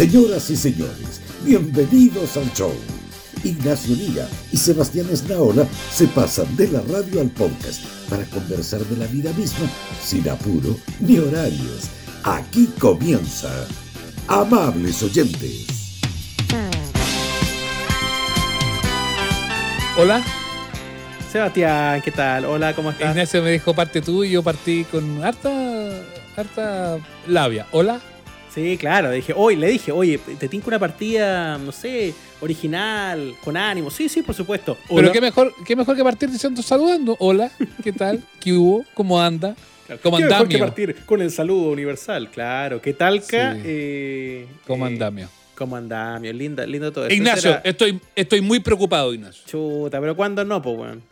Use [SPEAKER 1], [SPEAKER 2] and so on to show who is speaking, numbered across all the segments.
[SPEAKER 1] Señoras y señores, bienvenidos al show. Ignacio Liga y Sebastián Esnaola se pasan de la radio al podcast para conversar de la vida misma sin apuro ni horarios. Aquí comienza. Amables oyentes.
[SPEAKER 2] Hola,
[SPEAKER 3] Sebastián, ¿qué tal? Hola, ¿cómo estás?
[SPEAKER 2] Ignacio me dijo parte tú y yo partí con harta, harta labia. Hola.
[SPEAKER 3] Sí, claro, dije, hoy le dije, oye, te tinco una partida, no sé, original, con ánimo. Sí, sí, por supuesto.
[SPEAKER 2] Pero qué mejor, qué mejor que partir diciendo saludando. Hola, ¿qué tal? ¿Qué hubo? ¿Cómo anda? ¿Cómo
[SPEAKER 3] Qué mejor que partir con el saludo universal, claro. ¿Qué tal?
[SPEAKER 2] Sí.
[SPEAKER 3] Eh,
[SPEAKER 2] ¿Cómo
[SPEAKER 3] eh,
[SPEAKER 2] andamio?
[SPEAKER 3] ¿Cómo andamio? Linda, lindo todo eso.
[SPEAKER 2] Ignacio,
[SPEAKER 3] Era-
[SPEAKER 2] estoy, estoy muy preocupado, Ignacio.
[SPEAKER 3] Chuta, pero ¿cuándo no, pues, weón?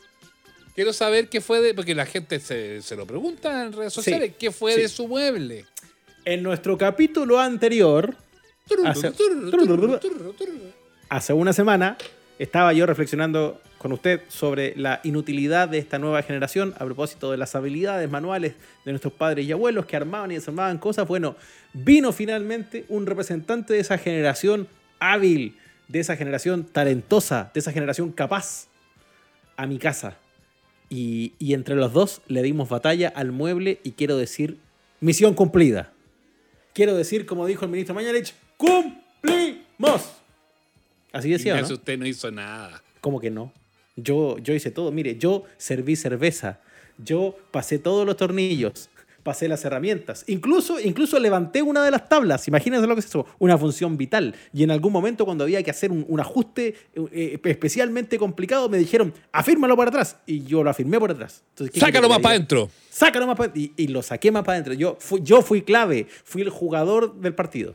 [SPEAKER 2] Quiero saber qué fue de. Porque la gente se, se lo pregunta en redes sociales. ¿Qué fue
[SPEAKER 3] sí.
[SPEAKER 2] de su mueble?
[SPEAKER 3] En nuestro capítulo anterior, Hace- hace una semana, estaba yo reflexionando con usted sobre la inutilidad de esta nueva generación a propósito de las habilidades manuales de nuestros padres y abuelos que armaban y desarmaban cosas. Bueno, vino finalmente un representante de esa generación hábil, de esa generación talentosa, de esa generación capaz a mi casa. Y, y entre los dos le dimos batalla al mueble y quiero decir, misión cumplida. Quiero decir, como dijo el ministro Mañalich, cumplimos. Así decía, ¿no?
[SPEAKER 2] Ignacio, usted no hizo nada.
[SPEAKER 3] ¿Cómo que no? Yo, yo hice todo. Mire, yo serví cerveza. Yo pasé todos los tornillos. Pasé las herramientas. Incluso, incluso levanté una de las tablas. Imagínense lo que es eso. Una función vital. Y en algún momento, cuando había que hacer un, un ajuste eh, especialmente complicado, me dijeron, afírmalo para atrás. Y yo lo afirmé por atrás. Entonces, ¿qué
[SPEAKER 2] Sácalo más para adentro.
[SPEAKER 3] Sácalo más para y, y lo saqué más para adentro. Yo fui, yo fui clave. Fui el jugador del partido.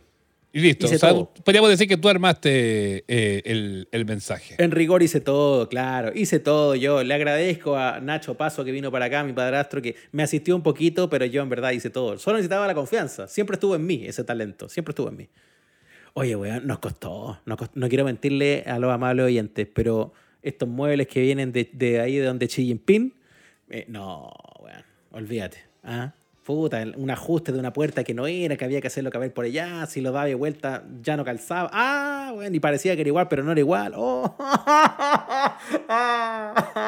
[SPEAKER 2] Y listo.
[SPEAKER 3] Hice
[SPEAKER 2] O sea,
[SPEAKER 3] todo.
[SPEAKER 2] podríamos decir que tú armaste eh, el, el mensaje.
[SPEAKER 3] En rigor hice todo, claro, hice todo yo. Le agradezco a Nacho Paso que vino para acá, mi padrastro, que me asistió un poquito, pero yo en verdad hice todo. Solo necesitaba la confianza. Siempre estuvo en mí ese talento, siempre estuvo en mí. Oye, weón, nos costó. nos costó- No quiero mentirle a los amables oyentes, pero estos muebles que vienen de, de ahí de donde Xi Jinping, eh, no, weón, olvídate. ¿ah? Puta, un ajuste de una puerta que no era, que había que hacerlo caber por allá, si lo daba de vuelta ya no calzaba. Ah, weón, y parecía que era igual, pero no era igual. Oh.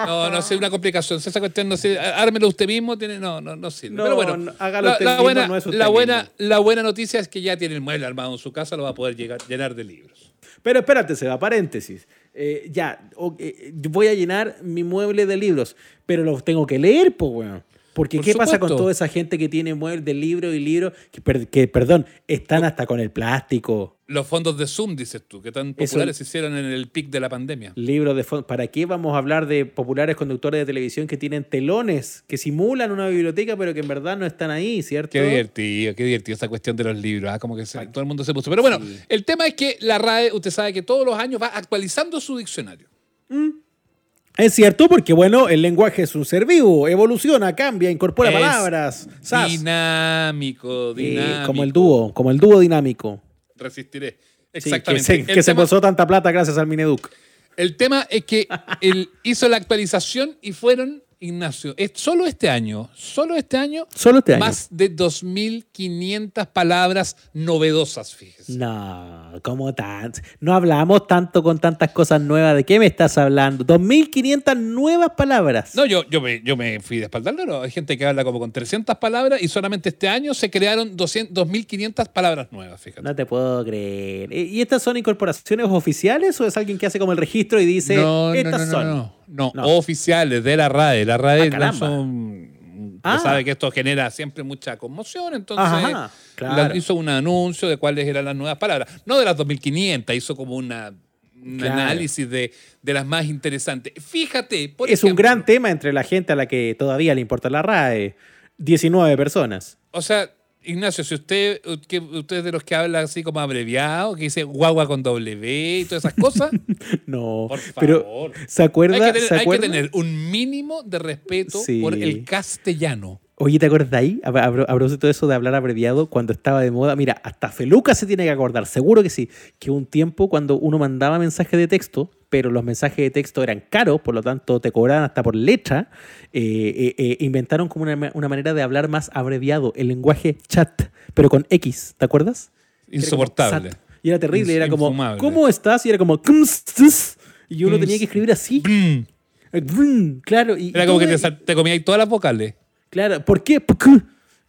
[SPEAKER 2] No, no sé, una complicación. Esa cuestión no sé. Ármelo usted mismo, tiene, no, no, no sirve.
[SPEAKER 3] No,
[SPEAKER 2] Pero bueno,
[SPEAKER 3] no, hágalo
[SPEAKER 2] la,
[SPEAKER 3] usted
[SPEAKER 2] la
[SPEAKER 3] mismo,
[SPEAKER 2] buena,
[SPEAKER 3] no es usted
[SPEAKER 2] la, buena,
[SPEAKER 3] mismo.
[SPEAKER 2] la buena noticia es que ya tiene el mueble armado en su casa, lo va a poder llegar, llenar de libros.
[SPEAKER 3] Pero espérate, se va, paréntesis. Eh, ya, o- eh, voy a llenar mi mueble de libros, pero los tengo que leer, pues, weón. Porque
[SPEAKER 2] Por
[SPEAKER 3] ¿qué pasa con toda esa gente que tiene muebles de libro y libro que, per- que, perdón, están hasta con el plástico?
[SPEAKER 2] Los fondos de Zoom, dices tú, que tan
[SPEAKER 3] Eso-
[SPEAKER 2] populares se hicieron en el pic de la pandemia.
[SPEAKER 3] Libros de fondo. ¿Para qué vamos a hablar de populares conductores de televisión que tienen telones, que simulan una biblioteca, pero que en verdad no están ahí, ¿cierto?
[SPEAKER 2] Qué divertido, qué divertido esa cuestión de los libros. ah, Como que se- todo el mundo se puso. Pero bueno,
[SPEAKER 3] Sí.
[SPEAKER 2] el tema es que la RAE, usted sabe que todos los años va actualizando su diccionario.
[SPEAKER 3] Es cierto, porque bueno, el lenguaje es un ser vivo, evoluciona, cambia, incorpora
[SPEAKER 2] Es
[SPEAKER 3] palabras. ¡zas!
[SPEAKER 2] Dinámico,
[SPEAKER 3] Eh,
[SPEAKER 2] dinámico.
[SPEAKER 3] como el dúo, como el dúo dinámico.
[SPEAKER 2] Resistiré.
[SPEAKER 3] Sí, que
[SPEAKER 2] Exactamente.
[SPEAKER 3] se, que se
[SPEAKER 2] tema-
[SPEAKER 3] posó tanta plata gracias al Mineduc.
[SPEAKER 2] El tema es que él hizo la actualización y fueron, Ignacio, es solo este año, solo este año,
[SPEAKER 3] Solo este año.
[SPEAKER 2] más de 2.500 palabras novedosas, fíjese.
[SPEAKER 3] No, como tan. No hablamos tanto con tantas cosas nuevas. ¿De qué me estás hablando? 2.500 nuevas palabras.
[SPEAKER 2] No, yo, yo, me, yo me fui de espalda al loro. Hay gente que habla como con 300 palabras y solamente este año se crearon 200 2.500 palabras nuevas, fíjate.
[SPEAKER 3] No te puedo creer. ¿Y estas son incorporaciones oficiales o es alguien que hace como el registro y dice,
[SPEAKER 2] no, no,
[SPEAKER 3] estas
[SPEAKER 2] no, no,
[SPEAKER 3] son?
[SPEAKER 2] No, oficiales de la RAE. La RAE
[SPEAKER 3] Ah,
[SPEAKER 2] no son...
[SPEAKER 3] Ah.
[SPEAKER 2] Sabe que esto genera siempre mucha conmoción, entonces
[SPEAKER 3] Ajá, claro.
[SPEAKER 2] la- hizo un anuncio de cuáles eran las nuevas palabras. No de las 2.500, hizo como una, un
[SPEAKER 3] Claro.
[SPEAKER 2] análisis de, de las más interesantes. Fíjate, por
[SPEAKER 3] es un gran tema entre la gente a la que todavía le importa la RAE. 19 personas.
[SPEAKER 2] O sea, Ignacio, si usted, que usted es de los que habla así como abreviado, que dice guagua con W y todas esas cosas,
[SPEAKER 3] No,
[SPEAKER 2] Por
[SPEAKER 3] pero
[SPEAKER 2] favor.
[SPEAKER 3] ¿se acuerda?
[SPEAKER 2] hay, que tener,
[SPEAKER 3] ¿se
[SPEAKER 2] hay que tener un mínimo de respeto
[SPEAKER 3] Sí.
[SPEAKER 2] por el castellano.
[SPEAKER 3] Oye, ¿te acuerdas de ahí? A, a- a propósito de eso de hablar abreviado, cuando estaba de moda, mira, hasta Feluca se tiene que acordar, seguro que sí, que un tiempo cuando uno mandaba mensajes de texto, pero los mensajes de texto eran caros, por lo tanto te cobraban hasta por letra, eh, eh, eh, inventaron como una, una manera de hablar más abreviado, el lenguaje chat, pero con X, ¿te acuerdas? Era
[SPEAKER 2] Insoportable.
[SPEAKER 3] Y era terrible, era como,
[SPEAKER 2] infumable.
[SPEAKER 3] ¿cómo estás? Y era como. Y uno tenía que escribir así. Claro, y,
[SPEAKER 2] Era como que te, te comías todas las vocales.
[SPEAKER 3] Claro, ¿por qué?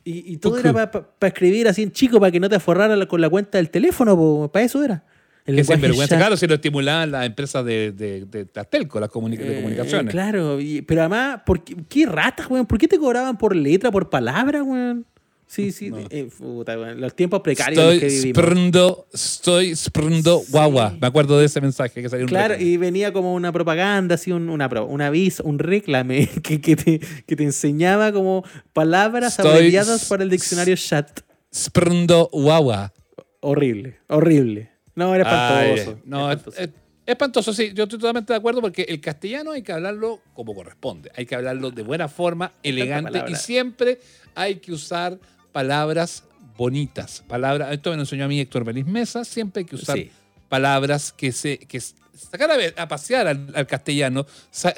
[SPEAKER 3] Y, y todo era para escribir así en chico, para que no te aforrara la- con la cuenta del teléfono, para eso era. El
[SPEAKER 2] Que
[SPEAKER 3] lenguaje
[SPEAKER 2] sinvergüenza.
[SPEAKER 3] chat.
[SPEAKER 2] Claro, si lo estimulaban las empresas de, de, de, las telco, las comuni- de
[SPEAKER 3] Eh,
[SPEAKER 2] comunicaciones.
[SPEAKER 3] claro, y- pero además, ¿por qué, qué ratas, weón? ¿Por qué te cobraban por letra, por palabra, weón? Sí, sí,
[SPEAKER 2] No.
[SPEAKER 3] eh, puta, los tiempos precarios los que
[SPEAKER 2] Estoy
[SPEAKER 3] vivimos.
[SPEAKER 2] sprendo, estoy sprendo guagua. Me acuerdo de ese mensaje que salió un
[SPEAKER 3] Claro, y venía como una propaganda, así, un, una, un aviso, un reclame que, que, te, que te enseñaba como palabras
[SPEAKER 2] Estoy
[SPEAKER 3] abreviadas para el diccionario chat.
[SPEAKER 2] Sprendo guagua.
[SPEAKER 3] Horrible, horrible. No, era espantoso.
[SPEAKER 2] Ay, no, es,
[SPEAKER 3] espantoso.
[SPEAKER 2] es- es espantoso, sí. Yo estoy totalmente de acuerdo porque el castellano hay que hablarlo como corresponde. Hay que hablarlo de buena forma, elegante y siempre hay que usar palabras bonitas. Palabras, esto me lo enseñó a mí Héctor Belis Mesa. Siempre hay que usar
[SPEAKER 3] Sí.
[SPEAKER 2] palabras que se que sacar a, pasear al, al castellano,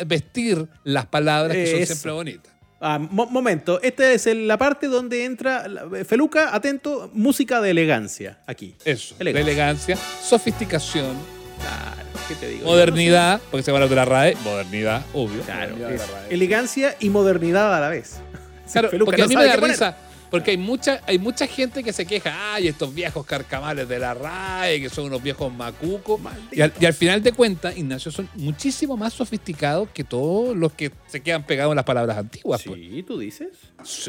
[SPEAKER 2] vestir las palabras que son
[SPEAKER 3] Eso.
[SPEAKER 2] siempre bonitas.
[SPEAKER 3] Ah, mo- momento, esta es el- la parte donde entra Feluca, atento, música de elegancia aquí.
[SPEAKER 2] Eso, de
[SPEAKER 3] Elegancia.
[SPEAKER 2] elegancia, sofisticación,
[SPEAKER 3] Claro, ¿qué te digo?
[SPEAKER 2] modernidad, porque se va a hablar de la RAE, modernidad, obvio.
[SPEAKER 3] Claro,
[SPEAKER 2] modernidad de
[SPEAKER 3] es
[SPEAKER 2] la RAE.
[SPEAKER 3] elegancia y modernidad a la vez.
[SPEAKER 2] Claro,
[SPEAKER 3] Feluca
[SPEAKER 2] porque
[SPEAKER 3] no
[SPEAKER 2] a mí me da
[SPEAKER 3] poner.
[SPEAKER 2] Porque hay mucha, hay mucha gente que se queja, ay, estos viejos carcamales de la RAE, que son unos viejos macucos. Y al, y al final de cuentas, Ignacio, son muchísimo más sofisticados que todos los que se quedan pegados en las palabras antiguas. pues.
[SPEAKER 3] Sí, tú dices.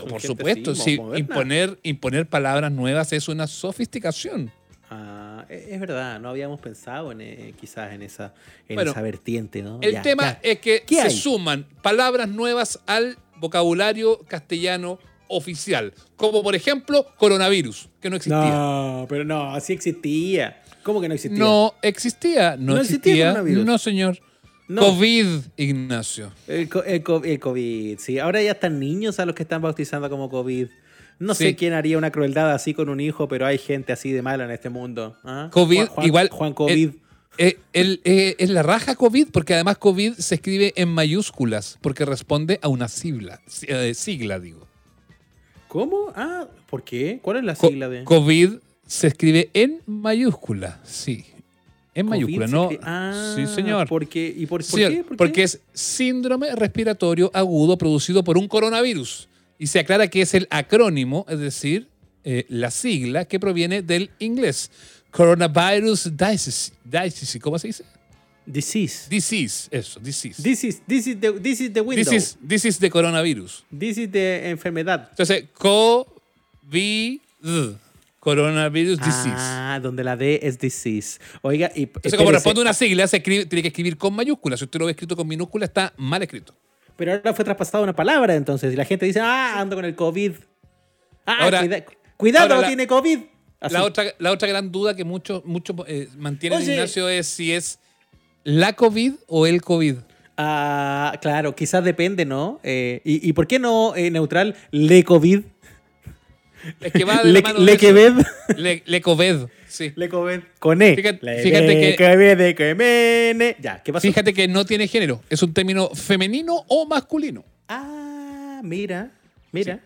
[SPEAKER 2] Por supuesto, sí,
[SPEAKER 3] moderna.
[SPEAKER 2] imponer, imponer palabras nuevas es una sofisticación.
[SPEAKER 3] Ah, e- es verdad, no habíamos pensado en, eh, quizás en esa, en
[SPEAKER 2] Bueno,
[SPEAKER 3] esa vertiente, ¿no?
[SPEAKER 2] El
[SPEAKER 3] Ya,
[SPEAKER 2] tema
[SPEAKER 3] ya.
[SPEAKER 2] es que
[SPEAKER 3] ¿Qué
[SPEAKER 2] se
[SPEAKER 3] hay?
[SPEAKER 2] suman palabras nuevas al vocabulario castellano oficial, como por ejemplo coronavirus, que no existía.
[SPEAKER 3] No, pero no, así existía. ¿Cómo que no existía?
[SPEAKER 2] No existía, no,
[SPEAKER 3] ¿No existía
[SPEAKER 2] existía.
[SPEAKER 3] coronavirus?
[SPEAKER 2] no, señor.
[SPEAKER 3] No.
[SPEAKER 2] COVID, Ignacio.
[SPEAKER 3] El, co- el co- el COVID, sí. Ahora ya están niños a los que están bautizando como COVID. No
[SPEAKER 2] Sí.
[SPEAKER 3] sé quién haría una crueldad así con un hijo, pero hay gente así de mala en este mundo. ¿ah?
[SPEAKER 2] COVID,
[SPEAKER 3] Juan-
[SPEAKER 2] igual.
[SPEAKER 3] Juan COVID.
[SPEAKER 2] eh, eh, es la raja COVID, porque además COVID se escribe en mayúsculas, porque responde a una sigla. eh, sigla, digo.
[SPEAKER 3] ¿Cómo? Ah, ¿por qué? ¿Cuál es la
[SPEAKER 2] Co-
[SPEAKER 3] sigla de
[SPEAKER 2] COVID se escribe en mayúscula, sí. En
[SPEAKER 3] COVID
[SPEAKER 2] mayúscula, no.
[SPEAKER 3] escribe- Ah,
[SPEAKER 2] sí, señor.
[SPEAKER 3] ¿Por qué? ¿Y por, qué? ¿Por qué?
[SPEAKER 2] Porque es síndrome respiratorio agudo producido por un coronavirus. Y se aclara que es el acrónimo, es decir, eh, la sigla que proviene del inglés. Coronavirus disease ¿Cómo se dice?
[SPEAKER 3] Disease.
[SPEAKER 2] Disease, eso, disease.
[SPEAKER 3] This is, this is the, this is the window.
[SPEAKER 2] This is, this is the coronavirus.
[SPEAKER 3] This is the enfermedad.
[SPEAKER 2] Entonces, COVID, coronavirus disease.
[SPEAKER 3] Ah, donde la D es disease. Oiga, y
[SPEAKER 2] Entonces, como responde una sigla, se escribe- tiene que escribir con mayúsculas. Si usted lo ve escrito con minúscula, está mal escrito.
[SPEAKER 3] Pero ahora fue traspasada una palabra, entonces. Y la gente dice, ah, ando con el COVID. Ah,
[SPEAKER 2] Ahora-
[SPEAKER 3] cuida- cuidado,
[SPEAKER 2] ahora la-
[SPEAKER 3] tiene COVID. Así.
[SPEAKER 2] La otra, la otra gran duda que muchos muchos eh,
[SPEAKER 3] Oye.
[SPEAKER 2] Ignacio, es si es la COVID o el COVID.
[SPEAKER 3] Ah, claro, quizás depende, ¿no? Eh, y, y por qué no eh, neutral le COVID?
[SPEAKER 2] Es que va de
[SPEAKER 3] Le,
[SPEAKER 2] la mano
[SPEAKER 3] le
[SPEAKER 2] de. Le, le COVID, sí.
[SPEAKER 3] Le COVID. Con E.
[SPEAKER 2] Fíjate-
[SPEAKER 3] Le
[SPEAKER 2] fíjate que-
[SPEAKER 3] Quemene. Ya, ¿qué pasó?
[SPEAKER 2] Fíjate que no tiene género. Es un término femenino o masculino.
[SPEAKER 3] Ah, mira, mira.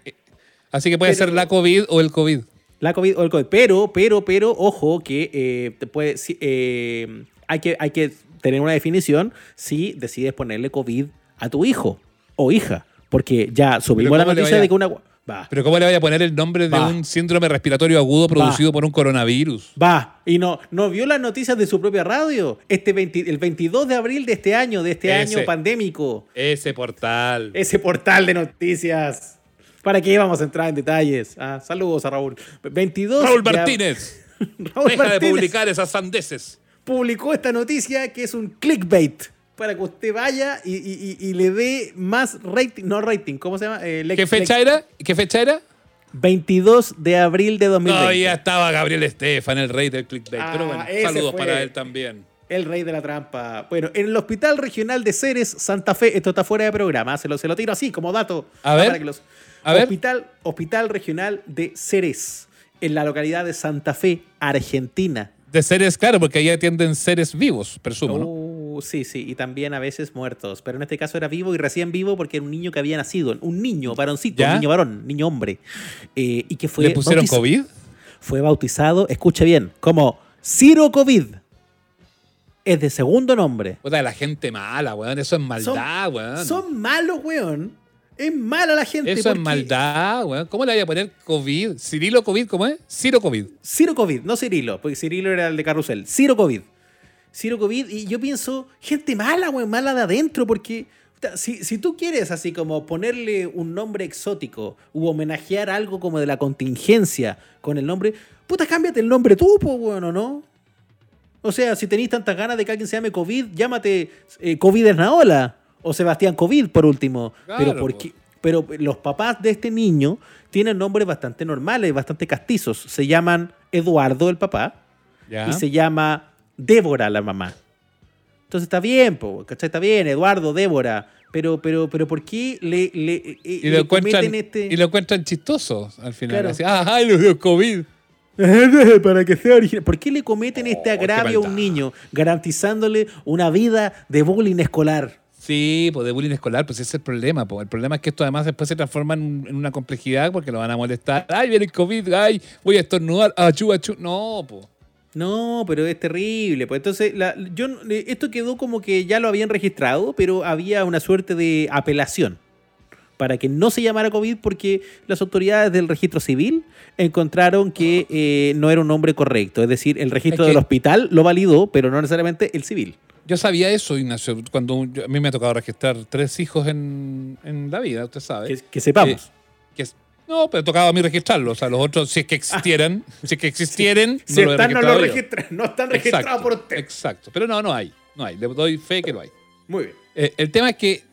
[SPEAKER 2] Así que puede
[SPEAKER 3] Pero-
[SPEAKER 2] ser la COVID o el COVID.
[SPEAKER 3] La COVID o el COVID. Pero, pero, pero, ojo, que eh, te puede, sí, eh, hay, que, hay que tener una definición si decides ponerle COVID a tu hijo o hija. Porque ya subimos la
[SPEAKER 2] ¿cómo le
[SPEAKER 3] noticia
[SPEAKER 2] vaya-
[SPEAKER 3] de que una. Va,
[SPEAKER 2] Pero ¿cómo le vaya a poner el nombre de
[SPEAKER 3] Va.
[SPEAKER 2] un síndrome respiratorio agudo producido por un coronavirus?
[SPEAKER 3] va. Y no, no vio las noticias de su propia radio. Este 20 el 22 de abril de este año, de este
[SPEAKER 2] Ese.
[SPEAKER 3] año pandémico.
[SPEAKER 2] Ese portal.
[SPEAKER 3] Ese portal de noticias. ¿Para qué vamos a entrar en detalles? Ah, saludos a Raúl. 22
[SPEAKER 2] Raúl Martínez.
[SPEAKER 3] Raúl
[SPEAKER 2] Deja de publicar esas sandeces.
[SPEAKER 3] Publicó esta noticia que es un clickbait para que usted vaya y, y- le dé más rating, no rating, ¿cómo se llama? Eh,
[SPEAKER 2] ¿Qué fecha era? ¿Qué fecha era?
[SPEAKER 3] 22 de abril de 2020.
[SPEAKER 2] No, ya estaba Gabriel Estefan, el rey del clickbait.
[SPEAKER 3] Ah,
[SPEAKER 2] Pero bueno,
[SPEAKER 3] ese
[SPEAKER 2] saludos para él también.
[SPEAKER 3] El rey de la trampa. Bueno, en el Hospital Regional de Ceres, Santa Fe, esto está fuera de programa, se lo, se lo tiro así como dato.
[SPEAKER 2] A ver,
[SPEAKER 3] para que los-
[SPEAKER 2] a ver.
[SPEAKER 3] Hospital, Hospital Regional de Ceres, en la localidad de Santa Fe, Argentina.
[SPEAKER 2] De seres, claro, porque ahí atienden seres vivos, presumo, ¿no?
[SPEAKER 3] Oh, sí, sí, y también a veces muertos. Pero en este caso era vivo y recién vivo porque era un niño que había nacido. Un niño, varoncito,
[SPEAKER 2] ¿Ya?
[SPEAKER 3] un niño varón, niño hombre. eh, y que fue,
[SPEAKER 2] ¿Le pusieron COVID?
[SPEAKER 3] fue bautizado, escuche bien, como Ciro COVID es de segundo nombre.
[SPEAKER 2] Puta, la gente mala, weón. Eso es maldad, weón.
[SPEAKER 3] Son malos, weón. Es mala la gente.
[SPEAKER 2] Eso es maldad, weón. ¿Cómo le voy a poner COVID? ¿Cirilo COVID? ¿Cómo es? Ciro COVID.
[SPEAKER 3] Ciro COVID, no Cirilo, porque Cirilo era el de Carrusel. Ciro COVID. Ciro COVID, y yo pienso, gente mala, weón, mala de adentro, porque si, si tú quieres así como ponerle un nombre exótico u homenajear algo como de la contingencia con el nombre, puta, cámbiate el nombre tú, po, weón, ¿o no? O sea, si tenéis tantas ganas de que alguien se llame COVID, llámate eh, COVID Esnaola o Sebastián COVID, por último.
[SPEAKER 2] Claro,
[SPEAKER 3] pero, ¿por
[SPEAKER 2] po.
[SPEAKER 3] qué? pero los papás de este niño tienen nombres bastante normales, bastante castizos. Se llaman Eduardo, el papá,
[SPEAKER 2] Ya.
[SPEAKER 3] y se llama Débora, la mamá. Entonces está bien, po, ¿cachai? Está bien, Eduardo, Débora. Pero, pero, pero, ¿por qué le, le, eh,
[SPEAKER 2] y,
[SPEAKER 3] le
[SPEAKER 2] lo encuentran,
[SPEAKER 3] cometen este...
[SPEAKER 2] y lo encuentran chistoso al final.
[SPEAKER 3] Claro.
[SPEAKER 2] Así, ah, ay, los dio COVID.
[SPEAKER 3] para que sea original. ¿Por qué le cometen este
[SPEAKER 2] Oh,
[SPEAKER 3] agravio a un niño, garantizándole una vida de bullying escolar?
[SPEAKER 2] Sí, pues de bullying escolar, pues ese es el problema. Pues. El problema es que esto además después se transforma en, en una complejidad porque lo van a molestar. Ay, viene el COVID, ay, voy a estornudar, achú, achú. No, pues.
[SPEAKER 3] No, pero es terrible. Pues entonces, la- yo, esto quedó como que ya lo habían registrado, pero había una suerte de apelación para que no se llamara COVID porque las autoridades del registro civil encontraron que eh, no era un nombre correcto. Es decir, el registro
[SPEAKER 2] Es que-
[SPEAKER 3] del hospital lo validó, pero no necesariamente el civil.
[SPEAKER 2] Yo sabía eso, Ignacio, cuando yo- a mí me ha tocado registrar tres hijos en, en la vida, usted sabe.
[SPEAKER 3] Que, que sepamos.
[SPEAKER 2] Eh, que es- no, pero tocaba a mí registrarlos. O sea, los otros, si es que existieran, si es que existieran,
[SPEAKER 3] Si
[SPEAKER 2] no lo
[SPEAKER 3] están, no lo registran, no están registrados
[SPEAKER 2] Exacto,
[SPEAKER 3] por usted.
[SPEAKER 2] Exacto. Pero no, no hay. No hay. Le doy fe que lo hay.
[SPEAKER 3] Muy bien.
[SPEAKER 2] Eh, el tema es que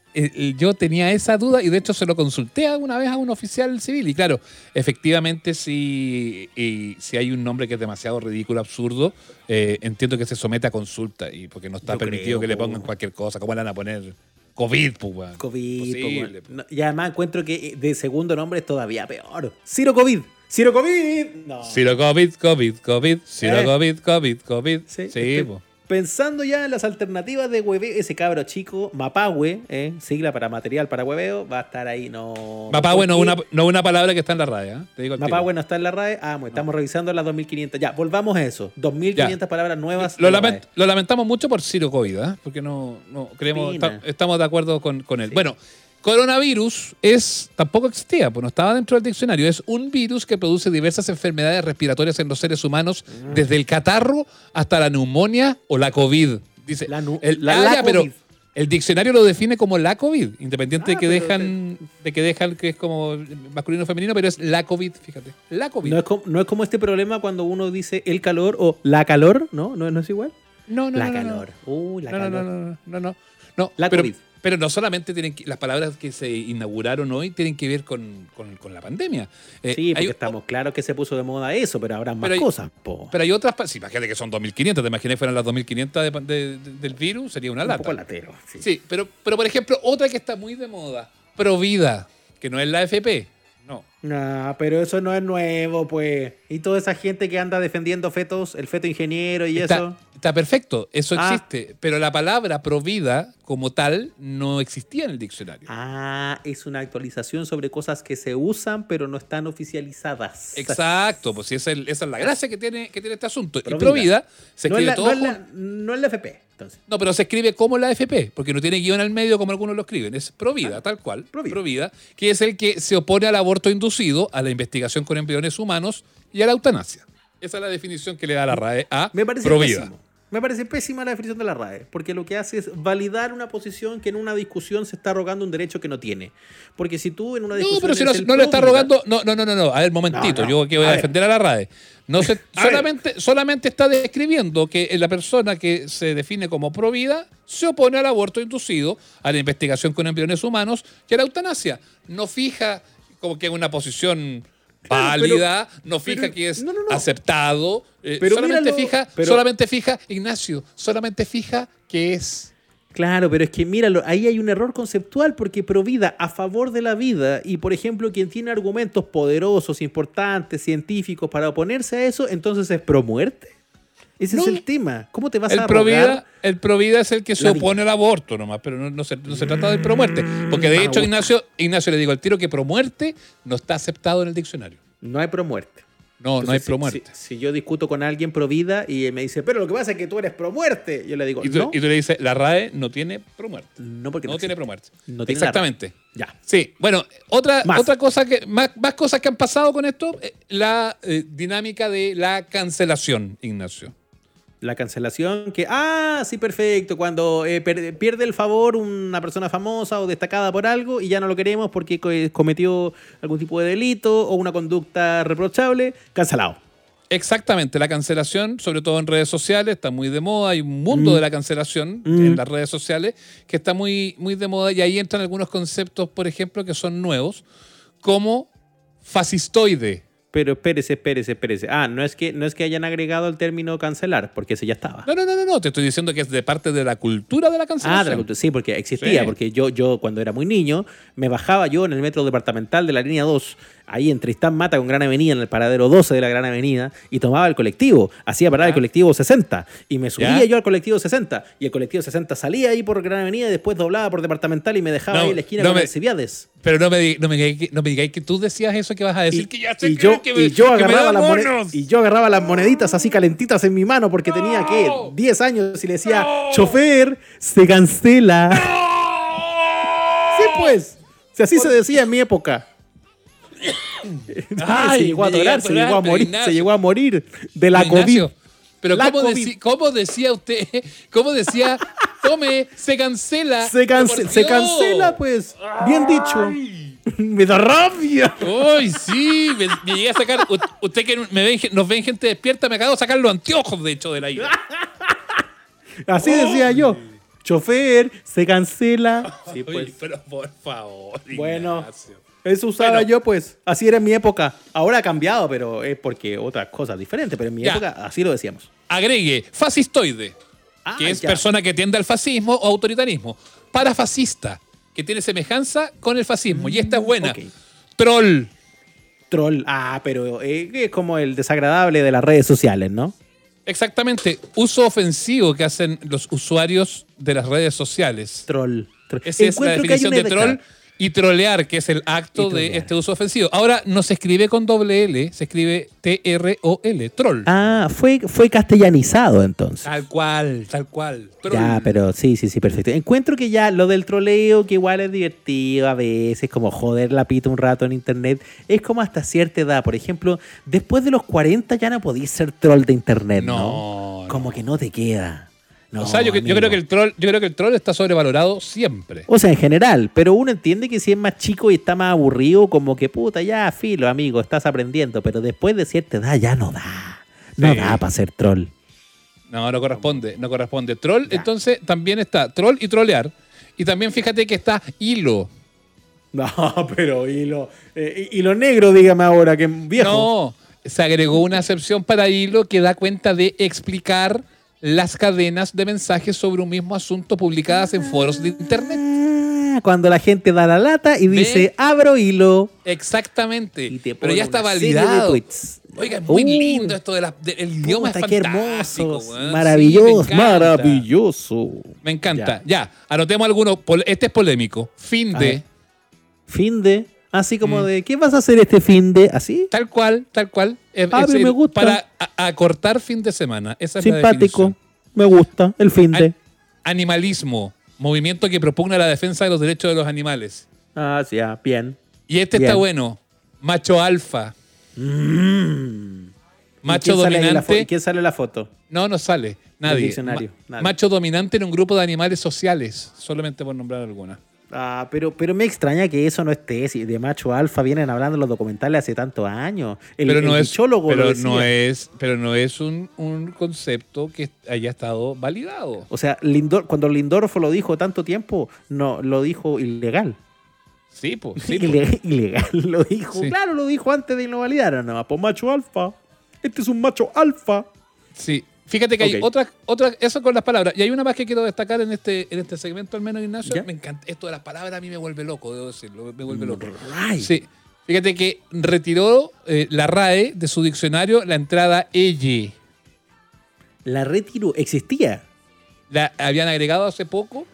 [SPEAKER 2] yo tenía esa duda y de hecho se lo consulté alguna vez a un oficial civil. Y claro, efectivamente, si, y si hay un nombre que es demasiado ridículo, absurdo, eh, entiendo que se somete a consulta y porque no está
[SPEAKER 3] Yo
[SPEAKER 2] permitido
[SPEAKER 3] creo,
[SPEAKER 2] que le
[SPEAKER 3] po.
[SPEAKER 2] pongan cualquier cosa. ¿Cómo le van a poner COVID, pues?
[SPEAKER 3] COVID. Po. No, y además encuentro que eh, de segundo nombre es todavía peor. Ciro COVID. Ciro COVID. No.
[SPEAKER 2] Ciro COVID, COVID, COVID, Ciro
[SPEAKER 3] Eh.
[SPEAKER 2] COVID, COVID, COVID.
[SPEAKER 3] Sí,
[SPEAKER 2] Sí, po.
[SPEAKER 3] Pensando ya en las alternativas de hueveo, ese cabro chico, Mapahue, eh, sigla para material para hueveo, va a estar ahí, no.
[SPEAKER 2] Mapahue no es una, no una palabra que está en la radio, ¿eh? Te digo al tiro.
[SPEAKER 3] Mapahue no está en la RAE. Ah, bueno, estamos revisando las 2500. Ya, volvamos a eso. 2500 palabras nuevas.
[SPEAKER 2] Lo,
[SPEAKER 3] en la
[SPEAKER 2] lament-
[SPEAKER 3] RAE.
[SPEAKER 2] lo lamentamos mucho por Ciro COVID, ¿eh? porque no, no creemos, estamos de acuerdo con, con él. Bueno, coronavirus es tampoco existía, pues no estaba dentro del diccionario. Es un virus que produce diversas enfermedades respiratorias en los seres humanos,
[SPEAKER 3] Mm.
[SPEAKER 2] desde el catarro hasta la neumonía o la COVID. Dice
[SPEAKER 3] La
[SPEAKER 2] el,
[SPEAKER 3] la-
[SPEAKER 2] ah,
[SPEAKER 3] la
[SPEAKER 2] pero
[SPEAKER 3] COVID.
[SPEAKER 2] el diccionario lo define como la COVID, independiente
[SPEAKER 3] Ah,
[SPEAKER 2] de que dejan, de que dejan que es como masculino o femenino, pero es la COVID, fíjate. La COVID.
[SPEAKER 3] No es, como, no es como este problema cuando uno dice el calor o la calor, ¿no? ¿No, no es igual?
[SPEAKER 2] no, no,
[SPEAKER 3] la
[SPEAKER 2] no, no, no.
[SPEAKER 3] calor. Uh, la
[SPEAKER 2] no, no,
[SPEAKER 3] calor.
[SPEAKER 2] no, no, no, no, no.
[SPEAKER 3] La
[SPEAKER 2] pero,
[SPEAKER 3] COVID.
[SPEAKER 2] Pero no solamente tienen que, las palabras que se inauguraron hoy tienen que ver con, con- con la pandemia. Eh,
[SPEAKER 3] Sí, porque
[SPEAKER 2] hay-
[SPEAKER 3] estamos claros que se puso de moda eso, pero habrá más
[SPEAKER 2] hay-
[SPEAKER 3] cosas, po.
[SPEAKER 2] Pero hay otras, sí, imagínate que son 2.500, te imaginé fueran las 2.500 de pan- de- de- del virus, sería una
[SPEAKER 3] un
[SPEAKER 2] lata.
[SPEAKER 3] poco latero. Sí.
[SPEAKER 2] Sí, pero, pero por ejemplo, otra que está muy de moda, Provida, que no es la FP, no.
[SPEAKER 3] No, pero eso no es nuevo, pues. Y toda esa gente que anda defendiendo fetos, el feto ingeniero y
[SPEAKER 2] Está,
[SPEAKER 3] eso.
[SPEAKER 2] Está perfecto, eso
[SPEAKER 3] Ah.
[SPEAKER 2] existe, pero la palabra Provida como tal no existía en el diccionario.
[SPEAKER 3] Ah, es una actualización sobre cosas que se usan, pero no están oficializadas.
[SPEAKER 2] Exacto, pues esa es, el- esa es la gracia que tiene, que tiene este asunto.
[SPEAKER 3] Provida.
[SPEAKER 2] Y Provida se
[SPEAKER 3] no, es
[SPEAKER 2] escribe
[SPEAKER 3] la,
[SPEAKER 2] todo
[SPEAKER 3] no, es la, no es la FP, entonces.
[SPEAKER 2] No, pero se escribe como la FP, porque no tiene guion al medio como algunos lo escriben. Es Provida,
[SPEAKER 3] Ah,
[SPEAKER 2] tal cual.
[SPEAKER 3] Provida.
[SPEAKER 2] Provida, que es el que se opone al aborto inducido, a la investigación con embriones humanos y a la eutanasia. Esa es la definición que le da la RAE a
[SPEAKER 3] Me parece
[SPEAKER 2] Provida.
[SPEAKER 3] pésimo. Me parece pésima la definición de la RAE, porque lo que hace es validar una posición que en una discusión se está rogando un derecho que no tiene. Porque si tú en una
[SPEAKER 2] No,
[SPEAKER 3] discusión.
[SPEAKER 2] pero si no, no le está rogando. No, no, no, no, no. A ver, momentito.
[SPEAKER 3] No, no.
[SPEAKER 2] Yo que voy
[SPEAKER 3] A
[SPEAKER 2] a,
[SPEAKER 3] ver.
[SPEAKER 2] defender a la RAE. No se,
[SPEAKER 3] ver.
[SPEAKER 2] solamente, solamente está describiendo que la persona que se define como pro vida se opone al aborto inducido, a la investigación con embriones humanos y a la eutanasia. No fija como que es una posición
[SPEAKER 3] Claro,
[SPEAKER 2] válida, no
[SPEAKER 3] pero-
[SPEAKER 2] fija que es
[SPEAKER 3] no, no, no.
[SPEAKER 2] aceptado. eh,
[SPEAKER 3] Pero
[SPEAKER 2] solamente
[SPEAKER 3] míralo,
[SPEAKER 2] fija,
[SPEAKER 3] pero-
[SPEAKER 2] solamente fija, Ignacio, solamente fija que es.
[SPEAKER 3] Claro, pero es que míralo, ahí hay un error conceptual porque Provida a favor de la vida y por ejemplo quien tiene argumentos poderosos, importantes, científicos para oponerse a eso, entonces es pro muerte. Ese
[SPEAKER 2] No.
[SPEAKER 3] es el tema. ¿Cómo te vas
[SPEAKER 2] El
[SPEAKER 3] a
[SPEAKER 2] provida, el provida es el que se opone al aborto nomás, pero no, no se, no se trata del promuerte. Porque de hecho. Ignacio, Ignacio le digo al tiro que promuerte no está aceptado en el diccionario.
[SPEAKER 3] No hay pro muerte.
[SPEAKER 2] No, no hay
[SPEAKER 3] Entonces,
[SPEAKER 2] pro
[SPEAKER 3] si-
[SPEAKER 2] muerte.
[SPEAKER 3] Si, si yo discuto con alguien pro vida y me dice, pero lo que pasa es que tú eres pro muerte, yo le digo,
[SPEAKER 2] Y tú,
[SPEAKER 3] no,
[SPEAKER 2] y tú le dices, la RAE no tiene pro muerte.
[SPEAKER 3] no porque
[SPEAKER 2] No, tiene.
[SPEAKER 3] No tiene la
[SPEAKER 2] Exactamente.
[SPEAKER 3] Ya.
[SPEAKER 2] Sí, bueno, otra,
[SPEAKER 3] Más.
[SPEAKER 2] otra cosa que, más, más cosas que han pasado con esto, eh, la eh, dinámica de la cancelación, Ignacio.
[SPEAKER 3] La cancelación que, ah, sí, perfecto, cuando eh, per- pierde el favor una persona famosa o destacada por algo y ya no lo queremos porque co- eh, cometió algún tipo de delito o una conducta reprochable, cancelado.
[SPEAKER 2] Exactamente, la cancelación, sobre todo en redes sociales, está muy de moda. Hay un mundo
[SPEAKER 3] Mm.
[SPEAKER 2] de la cancelación
[SPEAKER 3] Mm.
[SPEAKER 2] en las redes sociales que está muy, muy de moda y ahí entran algunos conceptos, por ejemplo, que son nuevos, como fascistoide.
[SPEAKER 3] Pero espérese, espérese, espérese. Ah, no es que, no es que hayan agregado el término cancelar, porque ese ya estaba.
[SPEAKER 2] No, no, no, no, no, te estoy diciendo que es de parte de la cultura de la cancelación.
[SPEAKER 3] Ah, de la cultura. sí, porque existía,
[SPEAKER 2] Sí.
[SPEAKER 3] porque yo, yo cuando era muy niño, me bajaba yo en el metro departamental de la línea 2, ahí en Tristán Mata con Gran Avenida, en el paradero 12 de la Gran Avenida, y tomaba el colectivo, hacía parar el colectivo 60, y me subía
[SPEAKER 2] Ya.
[SPEAKER 3] yo al colectivo 60, y el colectivo 60 salía ahí por Gran Avenida y después doblaba por departamental y me dejaba
[SPEAKER 2] No,
[SPEAKER 3] ahí en la esquina
[SPEAKER 2] no
[SPEAKER 3] con
[SPEAKER 2] me-
[SPEAKER 3] Alcibiades.
[SPEAKER 2] Pero no me, di- no, me digáis que, no me que tú decías eso que vas a decir,
[SPEAKER 3] Y,
[SPEAKER 2] que ya sé
[SPEAKER 3] y yo,
[SPEAKER 2] que me-
[SPEAKER 3] y yo
[SPEAKER 2] que
[SPEAKER 3] agarraba las
[SPEAKER 2] monos.
[SPEAKER 3] y yo agarraba las moneditas así calentitas en mi mano porque tenía que
[SPEAKER 2] No.
[SPEAKER 3] 10 años y le decía, chofer, se cancela. Sí, pues. Si así se decía en mi época.
[SPEAKER 2] Ay,
[SPEAKER 3] se llegó a atorar, se llegó a morir,
[SPEAKER 2] Ignacio.
[SPEAKER 3] se llegó a morir de la
[SPEAKER 2] Ignacio,
[SPEAKER 3] COVID.
[SPEAKER 2] Pero
[SPEAKER 3] La
[SPEAKER 2] ¿cómo,
[SPEAKER 3] COVID.
[SPEAKER 2] decí- cómo decía usted? ¿Cómo decía? Tome, se cancela.
[SPEAKER 3] Se, cance- cancela, pues. Bien dicho. Me da rabia.
[SPEAKER 2] Uy, sí, me, me llegué a sacar. Usted que me ven, nos ven gente despierta, me acabo de sacar los anteojos, de hecho, del aire.
[SPEAKER 3] Así decía yo. Chofer, se cancela. Sí, pues.
[SPEAKER 2] Pero por favor.
[SPEAKER 3] Bueno.
[SPEAKER 2] Ignacio.
[SPEAKER 3] Eso usaba
[SPEAKER 2] Bueno.
[SPEAKER 3] yo, pues. Así era en mi época. Ahora ha cambiado, pero es porque otras cosas diferentes. Pero en mi
[SPEAKER 2] Ya.
[SPEAKER 3] época así lo decíamos.
[SPEAKER 2] Agregue fascistoide,
[SPEAKER 3] Ah,
[SPEAKER 2] que es
[SPEAKER 3] ya.
[SPEAKER 2] persona que tiende al fascismo o autoritarismo. Parafascista, que tiene semejanza con el fascismo. y esta es buena.
[SPEAKER 3] Mm, ok.
[SPEAKER 2] Troll.
[SPEAKER 3] Troll. Ah, pero es como el desagradable de las redes sociales, ¿no?
[SPEAKER 2] Exactamente. Uso ofensivo que hacen los usuarios de las redes sociales.
[SPEAKER 3] Troll. Troll.
[SPEAKER 2] Esa es la
[SPEAKER 3] Encuentro que hay
[SPEAKER 2] definición
[SPEAKER 3] una
[SPEAKER 2] de troll. Y trolear, que es el acto de este uso ofensivo. Ahora no se escribe con doble L, se escribe T-R-O-L, troll.
[SPEAKER 3] Ah, fue, fue castellanizado entonces.
[SPEAKER 2] Tal cual, tal cual. Troll.
[SPEAKER 3] Ya, pero sí, sí, sí, perfecto. Encuentro que ya lo del troleo, que igual es divertido a veces, como joder la pita un rato en internet, es como hasta cierta edad. Por ejemplo, después de los 40 ya no podís ser troll de internet, ¿no?
[SPEAKER 2] No,
[SPEAKER 3] Como que no te queda. No,
[SPEAKER 2] o sea, yo, creo que el troll, yo creo que el troll está sobrevalorado siempre.
[SPEAKER 3] O sea, en general, pero uno entiende que si es más chico y está más aburrido, como que puta, ya, filo, amigo, estás aprendiendo, pero después de cierta edad ya no da. No
[SPEAKER 2] Sí.
[SPEAKER 3] da para ser troll.
[SPEAKER 2] No, no corresponde, no corresponde. Troll,
[SPEAKER 3] Ya.
[SPEAKER 2] entonces también está troll y trolear. Y también fíjate que está hilo.
[SPEAKER 3] No, pero y lo, eh, y, y lo negro, dígame ahora, que viejo.
[SPEAKER 2] No, se agregó una excepción para hilo que da cuenta de explicar las cadenas de mensajes sobre un mismo asunto publicadas en foros de internet.
[SPEAKER 3] Ah, cuando la gente da la lata y dice, abro hilo.
[SPEAKER 2] Exactamente.
[SPEAKER 3] Y te
[SPEAKER 2] Pero ya está
[SPEAKER 3] de
[SPEAKER 2] validado. Oiga, es muy
[SPEAKER 3] Uh,
[SPEAKER 2] lindo esto de la- de- el idioma es
[SPEAKER 3] qué
[SPEAKER 2] fantástico.
[SPEAKER 3] hermoso.
[SPEAKER 2] weón. Sí,
[SPEAKER 3] Maravilloso,
[SPEAKER 2] me
[SPEAKER 3] maravilloso.
[SPEAKER 2] Me encanta. Ya. anotemos algunos. Este es polémico. Fin de.
[SPEAKER 3] Fin de, así como
[SPEAKER 2] Mm.
[SPEAKER 3] de, ¿qué vas a hacer este fin de? ¿Así?
[SPEAKER 2] Tal cual, tal cual. Es-
[SPEAKER 3] Ah,
[SPEAKER 2] es
[SPEAKER 3] me gusta.
[SPEAKER 2] Para acortar fin de semana. Esa es la
[SPEAKER 3] Simpático.
[SPEAKER 2] definición.
[SPEAKER 3] Me gusta, el fin de.
[SPEAKER 2] An- animalismo. Movimiento que propugna la defensa de los derechos de los animales.
[SPEAKER 3] Ah, sí, ya, bien.
[SPEAKER 2] Y este
[SPEAKER 3] Bien.
[SPEAKER 2] está bueno. Macho alfa.
[SPEAKER 3] Mm.
[SPEAKER 2] Macho
[SPEAKER 3] ¿Y quién sale la
[SPEAKER 2] dominante.
[SPEAKER 3] ¿Quién sale la foto?
[SPEAKER 2] No, no sale. Nadie.
[SPEAKER 3] diccionario,
[SPEAKER 2] Ma-
[SPEAKER 3] nadie.
[SPEAKER 2] Macho dominante en un grupo de animales sociales. Solamente por nombrar alguna.
[SPEAKER 3] Ah, pero, pero me extraña que eso no esté. Si de macho alfa vienen hablando en los documentales hace tantos años. El,
[SPEAKER 2] pero no
[SPEAKER 3] el
[SPEAKER 2] es, pero no es, pero no es un, un concepto que haya estado validado.
[SPEAKER 3] O sea, Lindor, cuando Lindorfo lo dijo tanto tiempo, no lo dijo ilegal.
[SPEAKER 2] Sí, pues. Sí.
[SPEAKER 3] Ile- ilegal lo dijo.
[SPEAKER 2] Sí.
[SPEAKER 3] Claro, lo dijo antes de que lo validaran. No, pues macho alfa. Este es un macho alfa.
[SPEAKER 2] Sí. Fíjate que hay otras, otras, eso con las palabras. Y hay una más que quiero destacar en este, en este segmento, al menos, Ignacio.
[SPEAKER 3] ¿Ya?
[SPEAKER 2] Me encanta. Esto de las palabras a mí me vuelve loco, debo decirlo. Me vuelve loco.
[SPEAKER 3] Right.
[SPEAKER 2] Sí. Fíjate que retiró eh, la RAE de su diccionario la entrada elle.
[SPEAKER 3] La retiró. Existía.
[SPEAKER 2] La habían agregado hace poco,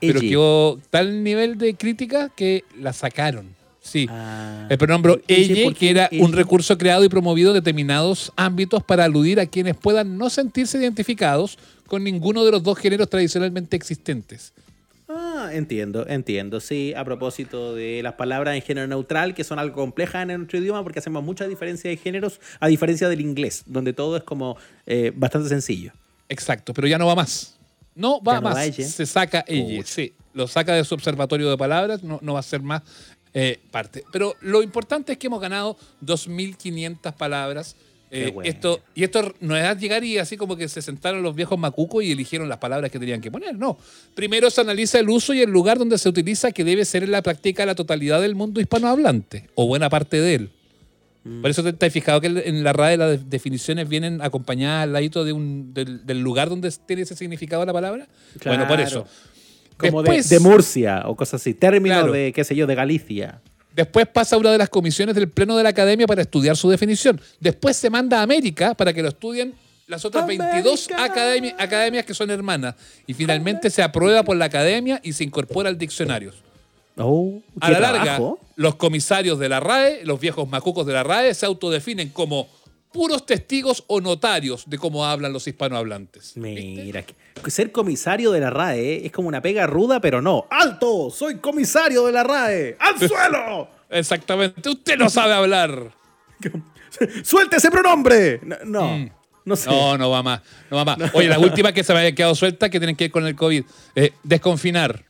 [SPEAKER 2] pero quedó tal nivel de crítica que la sacaron. Sí.
[SPEAKER 3] Ah.
[SPEAKER 2] El pronombre
[SPEAKER 3] ¿Y ese
[SPEAKER 2] ella, que era un recurso creado y promovido en determinados ámbitos para aludir a quienes puedan no sentirse identificados con ninguno de los dos géneros tradicionalmente existentes.
[SPEAKER 3] Ah, entiendo, entiendo. Sí, a propósito de las palabras en género neutral, que son algo complejas en nuestro idioma porque hacemos mucha diferencia de géneros, a diferencia del inglés, donde todo es como eh, bastante sencillo.
[SPEAKER 2] Exacto, pero ya no va más. No va
[SPEAKER 3] Ya no
[SPEAKER 2] más.
[SPEAKER 3] va ella.
[SPEAKER 2] Se saca ella, sí. Lo saca de su observatorio de palabras, no, no va a ser más eh, parte. Pero lo importante es que hemos ganado 2.500 palabras. Eh,
[SPEAKER 3] bueno.
[SPEAKER 2] esto, y esto no es llegar y así como que se sentaron los viejos macucos y eligieron las palabras que tenían que poner. No. Primero se analiza el uso y el lugar donde se utiliza, que debe ser en la práctica la totalidad del mundo hispanohablante, o buena parte de él.
[SPEAKER 3] Mm.
[SPEAKER 2] Por eso te, te has fijado que en la RAE las de- definiciones vienen acompañadas al ladito de un, del, del lugar donde tiene ese significado la palabra. Bueno, por eso.
[SPEAKER 3] Como
[SPEAKER 2] Después-
[SPEAKER 3] de, de Murcia o cosas así. Términos
[SPEAKER 2] Claro.
[SPEAKER 3] de, qué sé yo, de Galicia.
[SPEAKER 2] Después pasa a una de las comisiones del Pleno de la Academia para estudiar su definición. Después se manda a América para que lo estudien las otras 22
[SPEAKER 3] América.
[SPEAKER 2] academi- academias que son hermanas. Y finalmente se aprueba por la Academia y se incorpora al diccionario.
[SPEAKER 3] Oh,
[SPEAKER 2] A la larga,
[SPEAKER 3] trabajo.
[SPEAKER 2] los comisarios de la RAE, los viejos macucos de la RAE, se autodefinen como puros testigos o notarios de cómo hablan los hispanohablantes.
[SPEAKER 3] Mira, que- ser comisario de la RAE es como una pega ruda, pero no. ¡Alto! ¡Soy comisario de la RAE! ¡Al suelo!
[SPEAKER 2] Exactamente. Usted no sabe hablar.
[SPEAKER 3] ¡Suelte ese pronombre! No, no,
[SPEAKER 2] Mm.
[SPEAKER 3] no sé.
[SPEAKER 2] No, no va más. No va más. Oye, la última que se me había quedado suelta que tienen que ver con el COVID. Eh, desconfinar,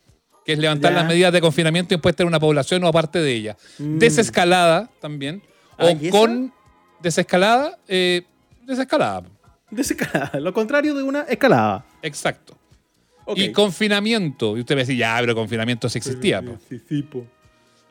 [SPEAKER 2] que es levantar
[SPEAKER 3] Ya.
[SPEAKER 2] las medidas de confinamiento impuestas en una población o aparte de ella. Desescalada también. O
[SPEAKER 3] Ah,
[SPEAKER 2] con desescalada, eh, desescalada.
[SPEAKER 3] Desescalada, lo contrario de una escalada.
[SPEAKER 2] Exacto. Y confinamiento. Y usted me dice, ya, pero confinamiento sí existía. po.
[SPEAKER 3] Sí, sí, po.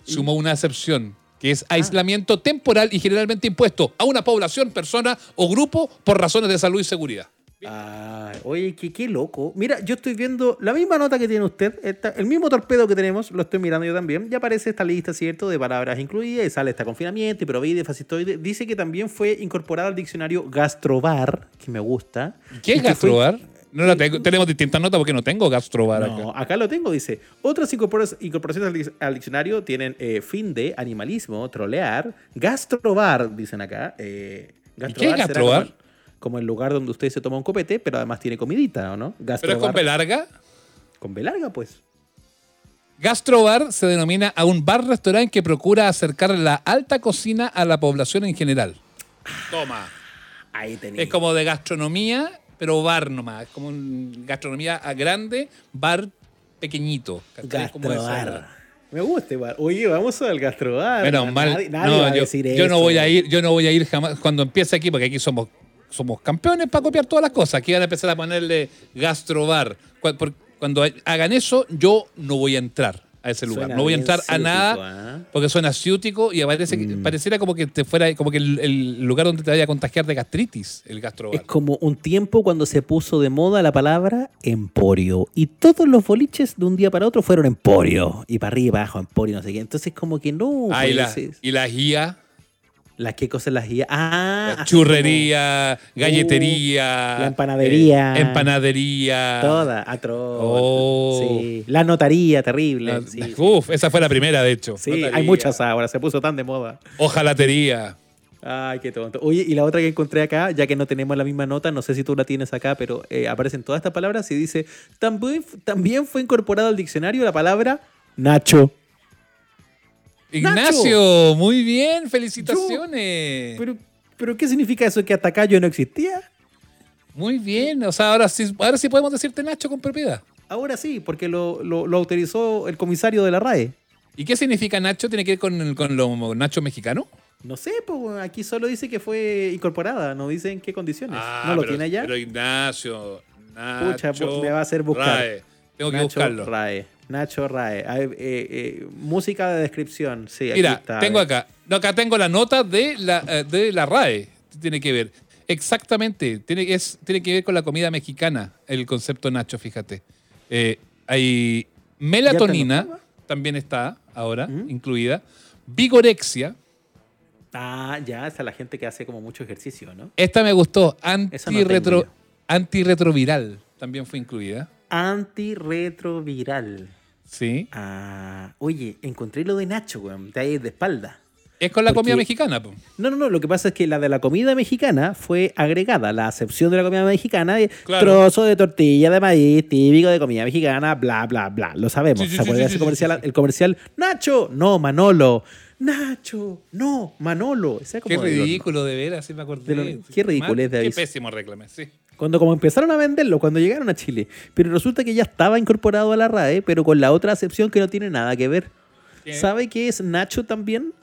[SPEAKER 2] Sumó una excepción, que
[SPEAKER 3] Ah.
[SPEAKER 2] es aislamiento temporal y generalmente impuesto a una población, persona o grupo por razones de salud y seguridad.
[SPEAKER 3] Ay, oye, qué, qué loco. Mira, yo estoy viendo la misma nota que tiene usted, esta- el mismo torpedo que tenemos, lo estoy mirando yo también. Ya aparece esta lista, ¿cierto? De palabras incluidas y sale esta confinamiento, hiprovide, fascistoide. Dice que también fue incorporado al diccionario gastrobar, que me gusta.
[SPEAKER 2] ¿Qué es
[SPEAKER 3] fue-
[SPEAKER 2] gastrobar? No la tengo- tenemos distintas notas porque no tengo gastrobar acá.
[SPEAKER 3] No, acá lo tengo, dice. Otras incorpora- incorporaciones al dic- al diccionario tienen eh, fin de, animalismo, trolear, gastrobar, dicen acá. Eh,
[SPEAKER 2] qué es gastrobar?
[SPEAKER 3] Como, como el lugar donde usted se toma un copete, pero además tiene comidita, ¿o no?
[SPEAKER 2] ¿Pero es
[SPEAKER 3] Gastrobar.
[SPEAKER 2] con B larga?
[SPEAKER 3] Con B larga, pues.
[SPEAKER 2] Gastrobar se denomina a un bar-restaurante que procura acercar la alta cocina a la población en general. Toma.
[SPEAKER 3] Ahí tenía.
[SPEAKER 2] Es como de gastronomía, pero bar nomás. Es como un gastronomía a grande, bar pequeñito.
[SPEAKER 3] gastrobar. Me gusta igual. Oye, vamos al gastrobar.
[SPEAKER 2] Menos mal.
[SPEAKER 3] Nadie, nadie
[SPEAKER 2] no,
[SPEAKER 3] va a
[SPEAKER 2] yo,
[SPEAKER 3] decir
[SPEAKER 2] yo no
[SPEAKER 3] eso.
[SPEAKER 2] voy a ir, yo no voy a ir jamás cuando empiece aquí, porque aquí somos, somos campeones para copiar todas las cosas. Aquí van a empezar a ponerle gastrobar. Cuando hagan eso, yo no voy a entrar a ese lugar.
[SPEAKER 3] Suena
[SPEAKER 2] no voy a entrar a nada
[SPEAKER 3] ¿ah? Mm.
[SPEAKER 2] porque suena ciútico y parece que- pareciera como que te fuera como que el, el lugar donde te vaya a contagiar de gastritis, el gastrobar.
[SPEAKER 3] Es como un tiempo cuando se puso de moda la palabra emporio. Y todos los boliches de un día para otro fueron emporio. Y para arriba, y para abajo, emporio, no sé qué. Entonces, como que no.
[SPEAKER 2] Ah, y
[SPEAKER 3] pues,
[SPEAKER 2] la, y la guía,
[SPEAKER 3] ¿Las qué cosas las guía? Ah,
[SPEAKER 2] la churrería, galletería,
[SPEAKER 3] la empanadería.
[SPEAKER 2] eh, empanadería.
[SPEAKER 3] Toda, atroz.
[SPEAKER 2] Oh.
[SPEAKER 3] Sí. La notaría, terrible.
[SPEAKER 2] La-
[SPEAKER 3] sí.
[SPEAKER 2] Uf, esa fue la primera, de hecho.
[SPEAKER 3] Sí,
[SPEAKER 2] Notaría.
[SPEAKER 3] hay muchas ahora, se puso tan de moda.
[SPEAKER 2] Ojalatería.
[SPEAKER 3] Ay, qué tonto. Oye, y la otra que encontré acá, ya que no tenemos la misma nota, no sé si tú la tienes acá, pero eh, aparecen todas estas palabras y dice, también, también fue incorporada al diccionario la palabra Nacho.
[SPEAKER 2] Ignacio, muy bien, felicitaciones.
[SPEAKER 3] Pero, pero ¿qué significa eso? ¿Que hasta acá yo no existía?
[SPEAKER 2] Muy bien, o sea, ahora sí, ahora sí podemos decirte Nacho con propiedad.
[SPEAKER 3] Ahora sí, porque lo, lo- lo autorizó el comisario de la RAE.
[SPEAKER 2] ¿Y qué significa Nacho? ¿Tiene que ver con, con los nachos mexicanos?
[SPEAKER 3] No sé, pues aquí solo dice que fue incorporada, no dice en qué condiciones.
[SPEAKER 2] Ah,
[SPEAKER 3] ¿No lo
[SPEAKER 2] pero-
[SPEAKER 3] tiene allá?
[SPEAKER 2] Pero Ignacio, Nacho.
[SPEAKER 3] Pucha, pues, me va a hacer buscar.
[SPEAKER 2] Rae. Tengo que
[SPEAKER 3] Nacho
[SPEAKER 2] buscarlo.
[SPEAKER 3] Rae. Nacho Rae. A ver, eh, eh, música de descripción. Sí, aquí
[SPEAKER 2] Mira,
[SPEAKER 3] está.
[SPEAKER 2] tengo acá. Acá tengo la nota de la, eh, de la RAE. Tiene que ver. Exactamente. Tiene, es, tiene que ver con la comida mexicana, el concepto Nacho, fíjate. Eh, hay melatonina, también está ahora
[SPEAKER 3] ¿Mm?
[SPEAKER 2] incluida. Vigorexia.
[SPEAKER 3] Ah, ya, esa es la gente que hace como mucho ejercicio, ¿no?
[SPEAKER 2] Esta me gustó.
[SPEAKER 3] No
[SPEAKER 2] Antirretro, antirretroviral también fue incluida.
[SPEAKER 3] Antirretroviral.
[SPEAKER 2] Sí.
[SPEAKER 3] Ah, oye, encontré lo de Nacho, weón. De ahí de espalda.
[SPEAKER 2] Es con la
[SPEAKER 3] Porque-
[SPEAKER 2] comida mexicana, po.
[SPEAKER 3] No, no, no. Lo que pasa es que la de la comida mexicana fue agregada. La acepción de la comida mexicana de
[SPEAKER 2] Claro.
[SPEAKER 3] trozo de tortilla de maíz típico de comida mexicana, bla, bla, bla. Lo sabemos.
[SPEAKER 2] Sí, sí,
[SPEAKER 3] ¿Se
[SPEAKER 2] sí,
[SPEAKER 3] acuerdan
[SPEAKER 2] sí,
[SPEAKER 3] comercial? El comercial, Nacho, no, Manolo. Nacho, no, Manolo.
[SPEAKER 2] Qué
[SPEAKER 3] como
[SPEAKER 2] ridículo, de veras, sí me acordé.
[SPEAKER 3] de lo- qué ridiculez de
[SPEAKER 2] Qué pésimo reclame, sí.
[SPEAKER 3] Cuando como empezaron a venderlo, cuando llegaron a Chile. Pero resulta que ya estaba incorporado a la RAE, pero con la otra acepción que no tiene nada que ver.
[SPEAKER 2] ¿Qué?
[SPEAKER 3] ¿Sabe qué es Nacho también?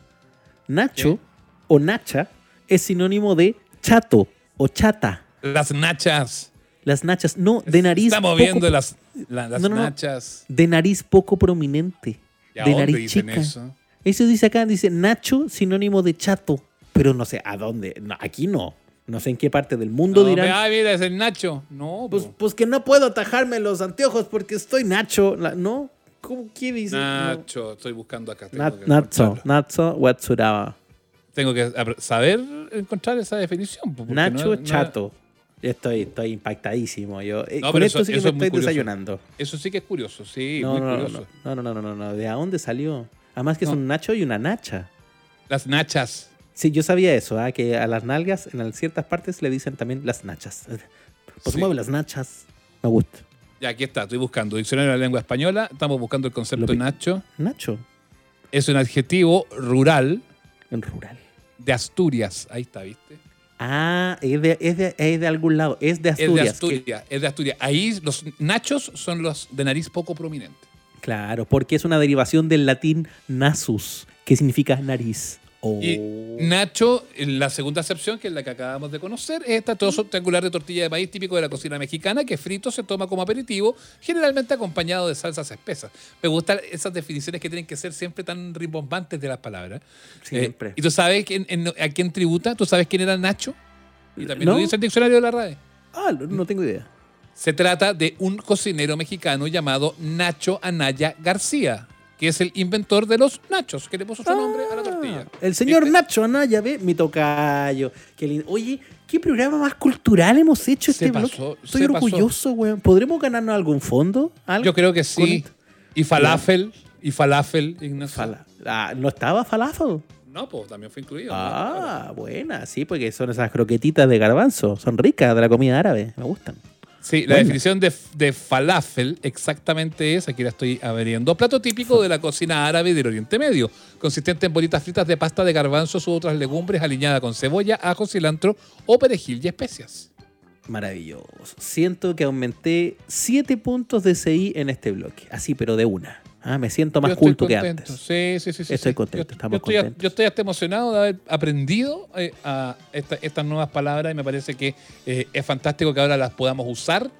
[SPEAKER 3] Nacho
[SPEAKER 2] ¿Qué?
[SPEAKER 3] o Nacha es sinónimo de chato o chata.
[SPEAKER 2] Las nachas.
[SPEAKER 3] Las nachas, no, de nariz.
[SPEAKER 2] Estamos
[SPEAKER 3] poco-
[SPEAKER 2] viendo las, la- las
[SPEAKER 3] No, no, no.
[SPEAKER 2] nachas.
[SPEAKER 3] De nariz poco prominente.
[SPEAKER 2] ¿Y a
[SPEAKER 3] de
[SPEAKER 2] dónde
[SPEAKER 3] nariz
[SPEAKER 2] dicen
[SPEAKER 3] chica.
[SPEAKER 2] eso?
[SPEAKER 3] Eso dice acá, dice Nacho, sinónimo de chato. Pero no sé a dónde. Aquí no. No sé en qué parte del mundo
[SPEAKER 2] No,
[SPEAKER 3] dirán.
[SPEAKER 2] Ah, mira, es el Nacho. No,
[SPEAKER 3] Pues, pues que no puedo atajarme los anteojos porque estoy Nacho. La- ¿No? ¿Cómo qué dice?
[SPEAKER 2] Nacho, estoy buscando acá.
[SPEAKER 3] Nat-
[SPEAKER 2] encontrarlo.
[SPEAKER 3] Natso Watsuraba.
[SPEAKER 2] Tengo que saber encontrar esa definición.
[SPEAKER 3] Nacho
[SPEAKER 2] no-
[SPEAKER 3] Chato. Estoy, estoy impactadísimo. Yo, eh,
[SPEAKER 2] No,
[SPEAKER 3] con esto
[SPEAKER 2] eso-
[SPEAKER 3] sí que me
[SPEAKER 2] es
[SPEAKER 3] estoy
[SPEAKER 2] curioso.
[SPEAKER 3] desayunando.
[SPEAKER 2] Eso sí que es curioso, sí,
[SPEAKER 3] No,
[SPEAKER 2] muy
[SPEAKER 3] no, no,
[SPEAKER 2] curioso.
[SPEAKER 3] no, no, no, no, no. ¿De dónde salió? Además que es un Nacho y una Nacha.
[SPEAKER 2] Las nachas.
[SPEAKER 3] Sí, yo sabía eso, ¿ah? que a las nalgas en ciertas partes le dicen también las nachas. Pues
[SPEAKER 2] Sí.
[SPEAKER 3] mueve las nachas. Me gusta.
[SPEAKER 2] Ya, aquí está, estoy buscando. Diccionario de la lengua española. Estamos buscando el concepto
[SPEAKER 3] pi-
[SPEAKER 2] Nacho.
[SPEAKER 3] Nacho,
[SPEAKER 2] Es un adjetivo rural
[SPEAKER 3] en rural.
[SPEAKER 2] de Asturias. Ahí está, ¿viste?
[SPEAKER 3] Ah, es de, es de, es de algún lado. Es de
[SPEAKER 2] Es
[SPEAKER 3] Asturias.
[SPEAKER 2] de
[SPEAKER 3] que-
[SPEAKER 2] Asturias. Es de Asturias. Ahí los nachos son los de nariz poco prominente.
[SPEAKER 3] claro, porque es una derivación del latín nasus, que significa nariz. Oh.
[SPEAKER 2] Y Nacho, en la segunda acepción, que es la que acabamos de conocer, es este trozo rectangular de tortilla de maíz típico de la cocina mexicana que frito se toma como aperitivo, generalmente acompañado de salsas espesas. Me gustan esas definiciones que tienen que ser siempre tan rimbombantes de las palabras.
[SPEAKER 3] Siempre.
[SPEAKER 2] Eh, ¿Y tú sabes quién- en- a quién tributa? ¿Tú sabes quién era Nacho? Y también
[SPEAKER 3] No.
[SPEAKER 2] lo dice el diccionario de la RAE.
[SPEAKER 3] Ah, no tengo idea.
[SPEAKER 2] Se trata de un cocinero mexicano llamado Nacho Anaya García, que es el inventor de los nachos, que le puso su nombre a la tortilla.
[SPEAKER 3] Ah, El señor
[SPEAKER 2] ¿Viste?
[SPEAKER 3] Nacho Anaya, ve, mi tocayo. Qué. Oye, ¿qué programa más cultural hemos hecho este
[SPEAKER 2] pasó,
[SPEAKER 3] Estoy
[SPEAKER 2] se
[SPEAKER 3] orgulloso, weón. ¿Podremos ganarnos algún fondo? ¿Algo?
[SPEAKER 2] Yo creo que sí. Y falafel, y falafel, Ignacio.
[SPEAKER 3] Fala- Ah, ¿No estaba falafel?
[SPEAKER 2] No, pues también fue incluido.
[SPEAKER 3] Ah, buena, sí, porque son esas croquetitas de garbanzo. Son ricas de la comida árabe. Me gustan.
[SPEAKER 2] Sí, la definición de, de falafel exactamente es, aquí la estoy abriendo, plato típico de la cocina árabe del Oriente Medio, consistente en bolitas fritas de pasta de garbanzos u otras legumbres aliñada con cebolla, ajo, cilantro o perejil y especias.
[SPEAKER 3] Maravilloso. Siento que aumenté 7 puntos de CI en este bloque. Así, pero de una. Ah, me siento más culto que antes.
[SPEAKER 2] Sí, sí, sí. sí,
[SPEAKER 3] Estoy
[SPEAKER 2] sí.
[SPEAKER 3] contento,
[SPEAKER 2] Yo,
[SPEAKER 3] estamos
[SPEAKER 2] yo estoy,
[SPEAKER 3] contentos.
[SPEAKER 2] yo estoy hasta emocionado de haber aprendido eh, a esta- estas nuevas palabras y me parece que eh, es fantástico que ahora las podamos usar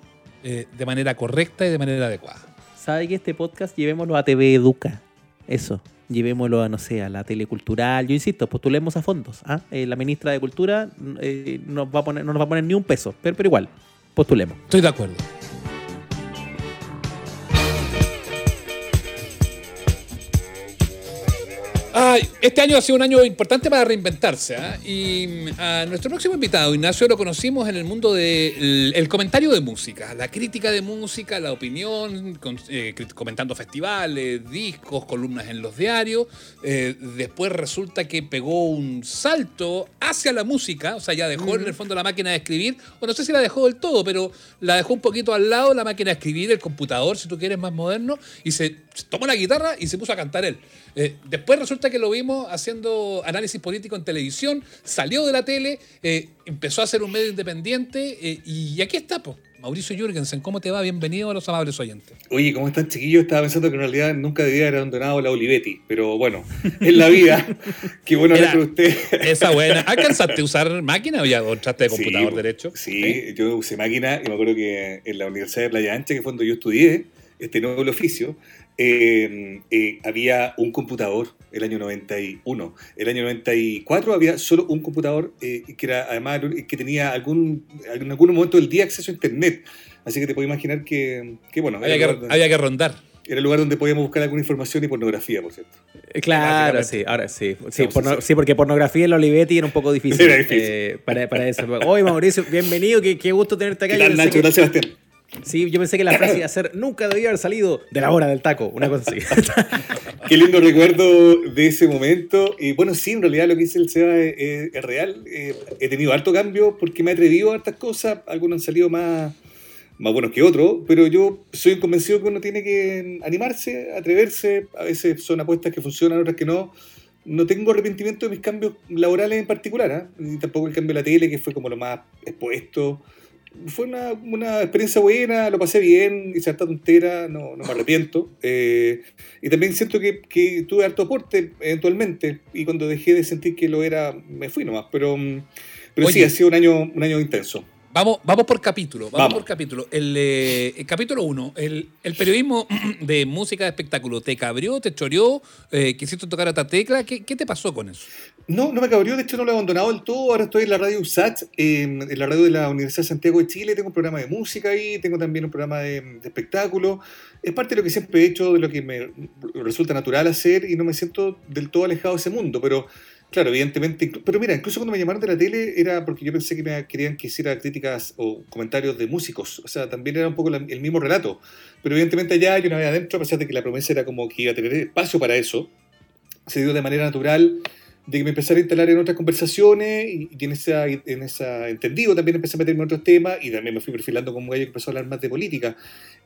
[SPEAKER 2] eh, de manera correcta y de manera adecuada.
[SPEAKER 3] ¿Sabe que este podcast llevémoslo a TV Educa? Eso. Llevémoslo a, no sé, a la telecultural. Yo insisto, postulemos a fondos. ¿ah? La ministra de Cultura nos va a poner, no nos va a poner ni un peso. Pero, pero igual, postulemos.
[SPEAKER 2] Estoy de acuerdo. Este año ha sido un año importante para reinventarse. ¿ah? Y mm, a nuestro próximo invitado, Ignacio, lo conocimos en el mundo del el comentario de música, la crítica de música, la opinión, con- eh, comentando festivales, discos, columnas en los diarios. Eh, después resulta que pegó un salto hacia la música, o sea, ya dejó en el fondo la máquina de escribir, o no sé si la dejó del todo, pero la dejó un poquito al lado, la máquina de escribir, el computador, si tú quieres, más moderno, y se tomó la guitarra y se puso a cantar él. Eh, después resulta que lo vimos haciendo análisis político en televisión, salió de la tele, eh, empezó a hacer un medio independiente, eh, y aquí está, po. Mauricio Jürgensen, ¿cómo te va? Bienvenido a los amables oyentes.
[SPEAKER 4] Oye, ¿cómo están chiquillos? Estaba pensando que en realidad nunca debía haber abandonado la Olivetti, pero bueno, es la vida. Qué bueno hablar
[SPEAKER 2] Mira,
[SPEAKER 4] con usted.
[SPEAKER 2] Esa buena. ¿Alcanzaste a usar máquina o ya o entraste de
[SPEAKER 4] Sí,
[SPEAKER 2] computador
[SPEAKER 4] po.
[SPEAKER 2] derecho?
[SPEAKER 4] Sí, yo usé máquina y me acuerdo que en la Universidad de Playa Ancha, que fue donde yo estudié este nuevo oficio, eh, eh, había un computador el año 91. El año 94 había solo un computador eh, que era además que tenía algún, en algún momento del día acceso a internet. Así que te puedo imaginar que, que bueno,
[SPEAKER 2] Había
[SPEAKER 4] era, el
[SPEAKER 2] que,
[SPEAKER 4] lugar donde,
[SPEAKER 2] había que rondar.
[SPEAKER 4] era el lugar donde podíamos buscar alguna información y pornografía, por cierto.
[SPEAKER 3] Eh, Claro, sí, ahora sí. Sí, porno- porque pornografía en la Olivetti era un poco difícil.
[SPEAKER 4] Era difícil.
[SPEAKER 3] eh, para, para eso. Oye, Mauricio, bienvenido, qué, qué gusto tenerte acá.
[SPEAKER 4] ¿Qué
[SPEAKER 3] Yo
[SPEAKER 4] tal,
[SPEAKER 3] pensé
[SPEAKER 4] Nacho?
[SPEAKER 3] que-
[SPEAKER 4] ¿Qué tal, Sebastián?
[SPEAKER 3] Sí, yo pensé que la frase iba a ser nunca debía haber salido de la hora del taco, una cosa así.
[SPEAKER 4] Qué lindo recuerdo de ese momento. Y bueno, sí, en realidad lo que dice el Seba es, es real. Eh, he tenido harto cambio porque me he atrevido a hartas cosas. Algunos han salido más, más buenos que otros, pero yo soy convencido que uno tiene que animarse, atreverse. A veces son apuestas que funcionan, otras que no. No tengo arrepentimiento de mis cambios laborales en particular, ni tampoco el cambio de la tele, que fue como lo más expuesto fue una, una, experiencia buena, lo pasé bien, hice harta tontera, no, no me arrepiento. Eh, y también siento que, que, tuve harto aporte eventualmente, y cuando dejé de sentir que lo era, me fui nomás. Pero, pero sí, ha sido un año, un año intenso.
[SPEAKER 2] Vamos, vamos por capítulo, vamos, por capítulo. El, eh, capítulo 1, el, el, periodismo de música de espectáculo, ¿te cabrió, te choreó, eh, quisiste tocar a esta tecla? ¿Qué, ¿Qué, te pasó con eso?
[SPEAKER 4] No, no me cabrió, de hecho no lo he abandonado del todo, ahora estoy en la radio USAT, en la radio de la Universidad de Santiago de Chile, tengo un programa de música ahí, tengo también un programa de, de espectáculo, es parte de lo que siempre he hecho, de lo que me resulta natural hacer y no me siento del todo alejado de ese mundo, pero Claro, evidentemente. Pero mira, incluso cuando me llamaron de la tele era porque yo pensé que me querían que hiciera críticas o comentarios de músicos. O sea, también era un poco el mismo relato. Pero evidentemente allá, yo una vez adentro, a pesar de que la promesa era como que iba a tener espacio para eso, se dio de manera natural de que me empezara a instalar en otras conversaciones y, en esa, en esa entendido también empecé a meterme en otros temas y también me fui perfilando como gallo que empezó a hablar más de política.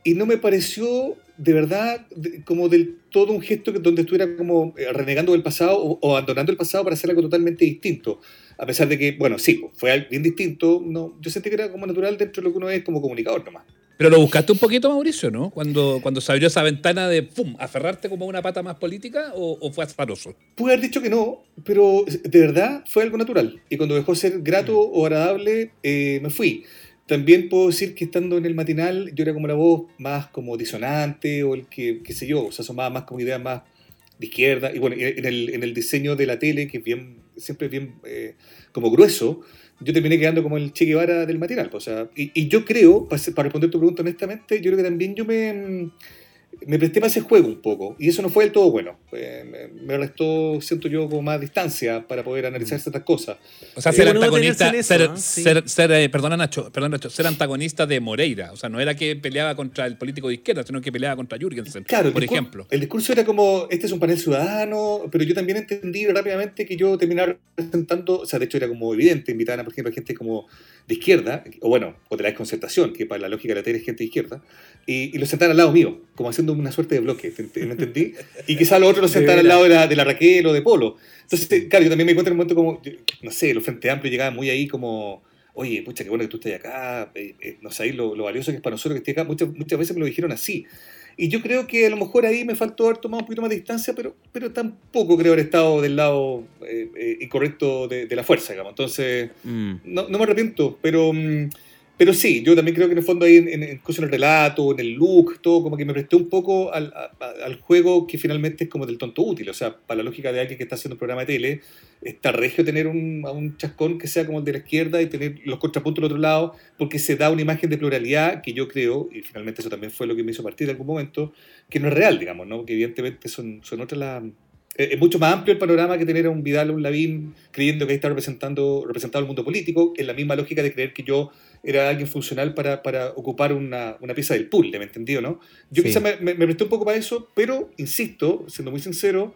[SPEAKER 4] Y no me pareció de verdad como del todo un gesto que, donde estuviera como eh, renegando del pasado o, abandonando el pasado para hacer algo totalmente distinto. A pesar de que, bueno, sí, fue bien distinto, no, yo sentí que era como natural dentro de lo que uno es como comunicador nomás.
[SPEAKER 2] Pero lo buscaste un poquito, Mauricio, ¿no? Cuando, cuando se abrió esa ventana de ¡pum! aferrarte como una pata más política o, fue azaroso?
[SPEAKER 4] Pude haber dicho que no, pero de verdad fue algo natural. Y cuando dejó de ser grato o agradable, eh, me fui. También puedo decir que estando en el matinal, yo era como la voz más como disonante o el que, qué sé yo, o sea, asomaba más como ideas más de izquierda. Y bueno, en el, en el diseño de la tele, que es bien, siempre bien eh, como grueso, yo terminé quedando como el Che del matinal. O sea, y, yo creo, para, responder tu pregunta honestamente, yo creo que también yo me, me presté para ese juego un poco. Y eso no fue del todo bueno. me, me, restó, siento yo, como más distancia para poder analizar mm. ciertas cosas.
[SPEAKER 2] O sea, ser antagonista, ser, ser, ser, eh, perdona Nacho, perdona Nacho, ser antagonista de Moreira. O sea, no era que peleaba contra el político de izquierda, sino que peleaba contra Jürgensen, claro, por ejemplo.
[SPEAKER 4] El discurso era como, este es un panel ciudadano, pero yo también entendí rápidamente que yo terminaba representando, o sea, de hecho era como evidente, invitaban, por ejemplo, a gente como de izquierda, o bueno, o de la desconcertación, que para la lógica de la tele es gente de izquierda, y, y lo sentaban al lado mío, como haciendo una suerte de bloque, ¿me entendí? Y quizá los otros lo sentaran al lado de la, de la Raquel o de Polo. Entonces, claro, yo también me encuentro en un momento como, no sé, los Frente Amplios llegaban muy ahí como, oye, pucha, qué bueno que tú estés acá, eh, eh, no sé, lo, lo, valioso que es para nosotros que estés acá, muchas, muchas veces me lo dijeron así. Y yo creo que a lo mejor ahí me faltó haber tomado un poquito más de distancia, pero, pero tampoco creo haber estado del lado eh, incorrecto de, de, la fuerza, digamos. Entonces, mm. no, no, me arrepiento, pero... Mm, pero sí, yo también creo que en el fondo ahí, en, incluso en el relato, en el look, todo, como que me presté un poco al, a, al, juego que finalmente es como del tonto útil. O sea, para la lógica de alguien que está haciendo un programa de tele, está regio tener un, un chascón que sea como el de la izquierda y tener los contrapuntos del otro lado, porque se da una imagen de pluralidad que yo creo, y finalmente eso también fue lo que me hizo partir en algún momento, que no es real, digamos, ¿no? Que evidentemente son, son otras las es mucho más amplio el panorama que tener a un Vidal o un Lavín creyendo que ahí está representando, representando el mundo político, en la misma lógica de creer que yo era alguien funcional para, para ocupar una, una, pieza del pool, ¿me entendido, no? Yo sí. quizá me, me, me, presté un poco para eso, pero, insisto, siendo muy sincero,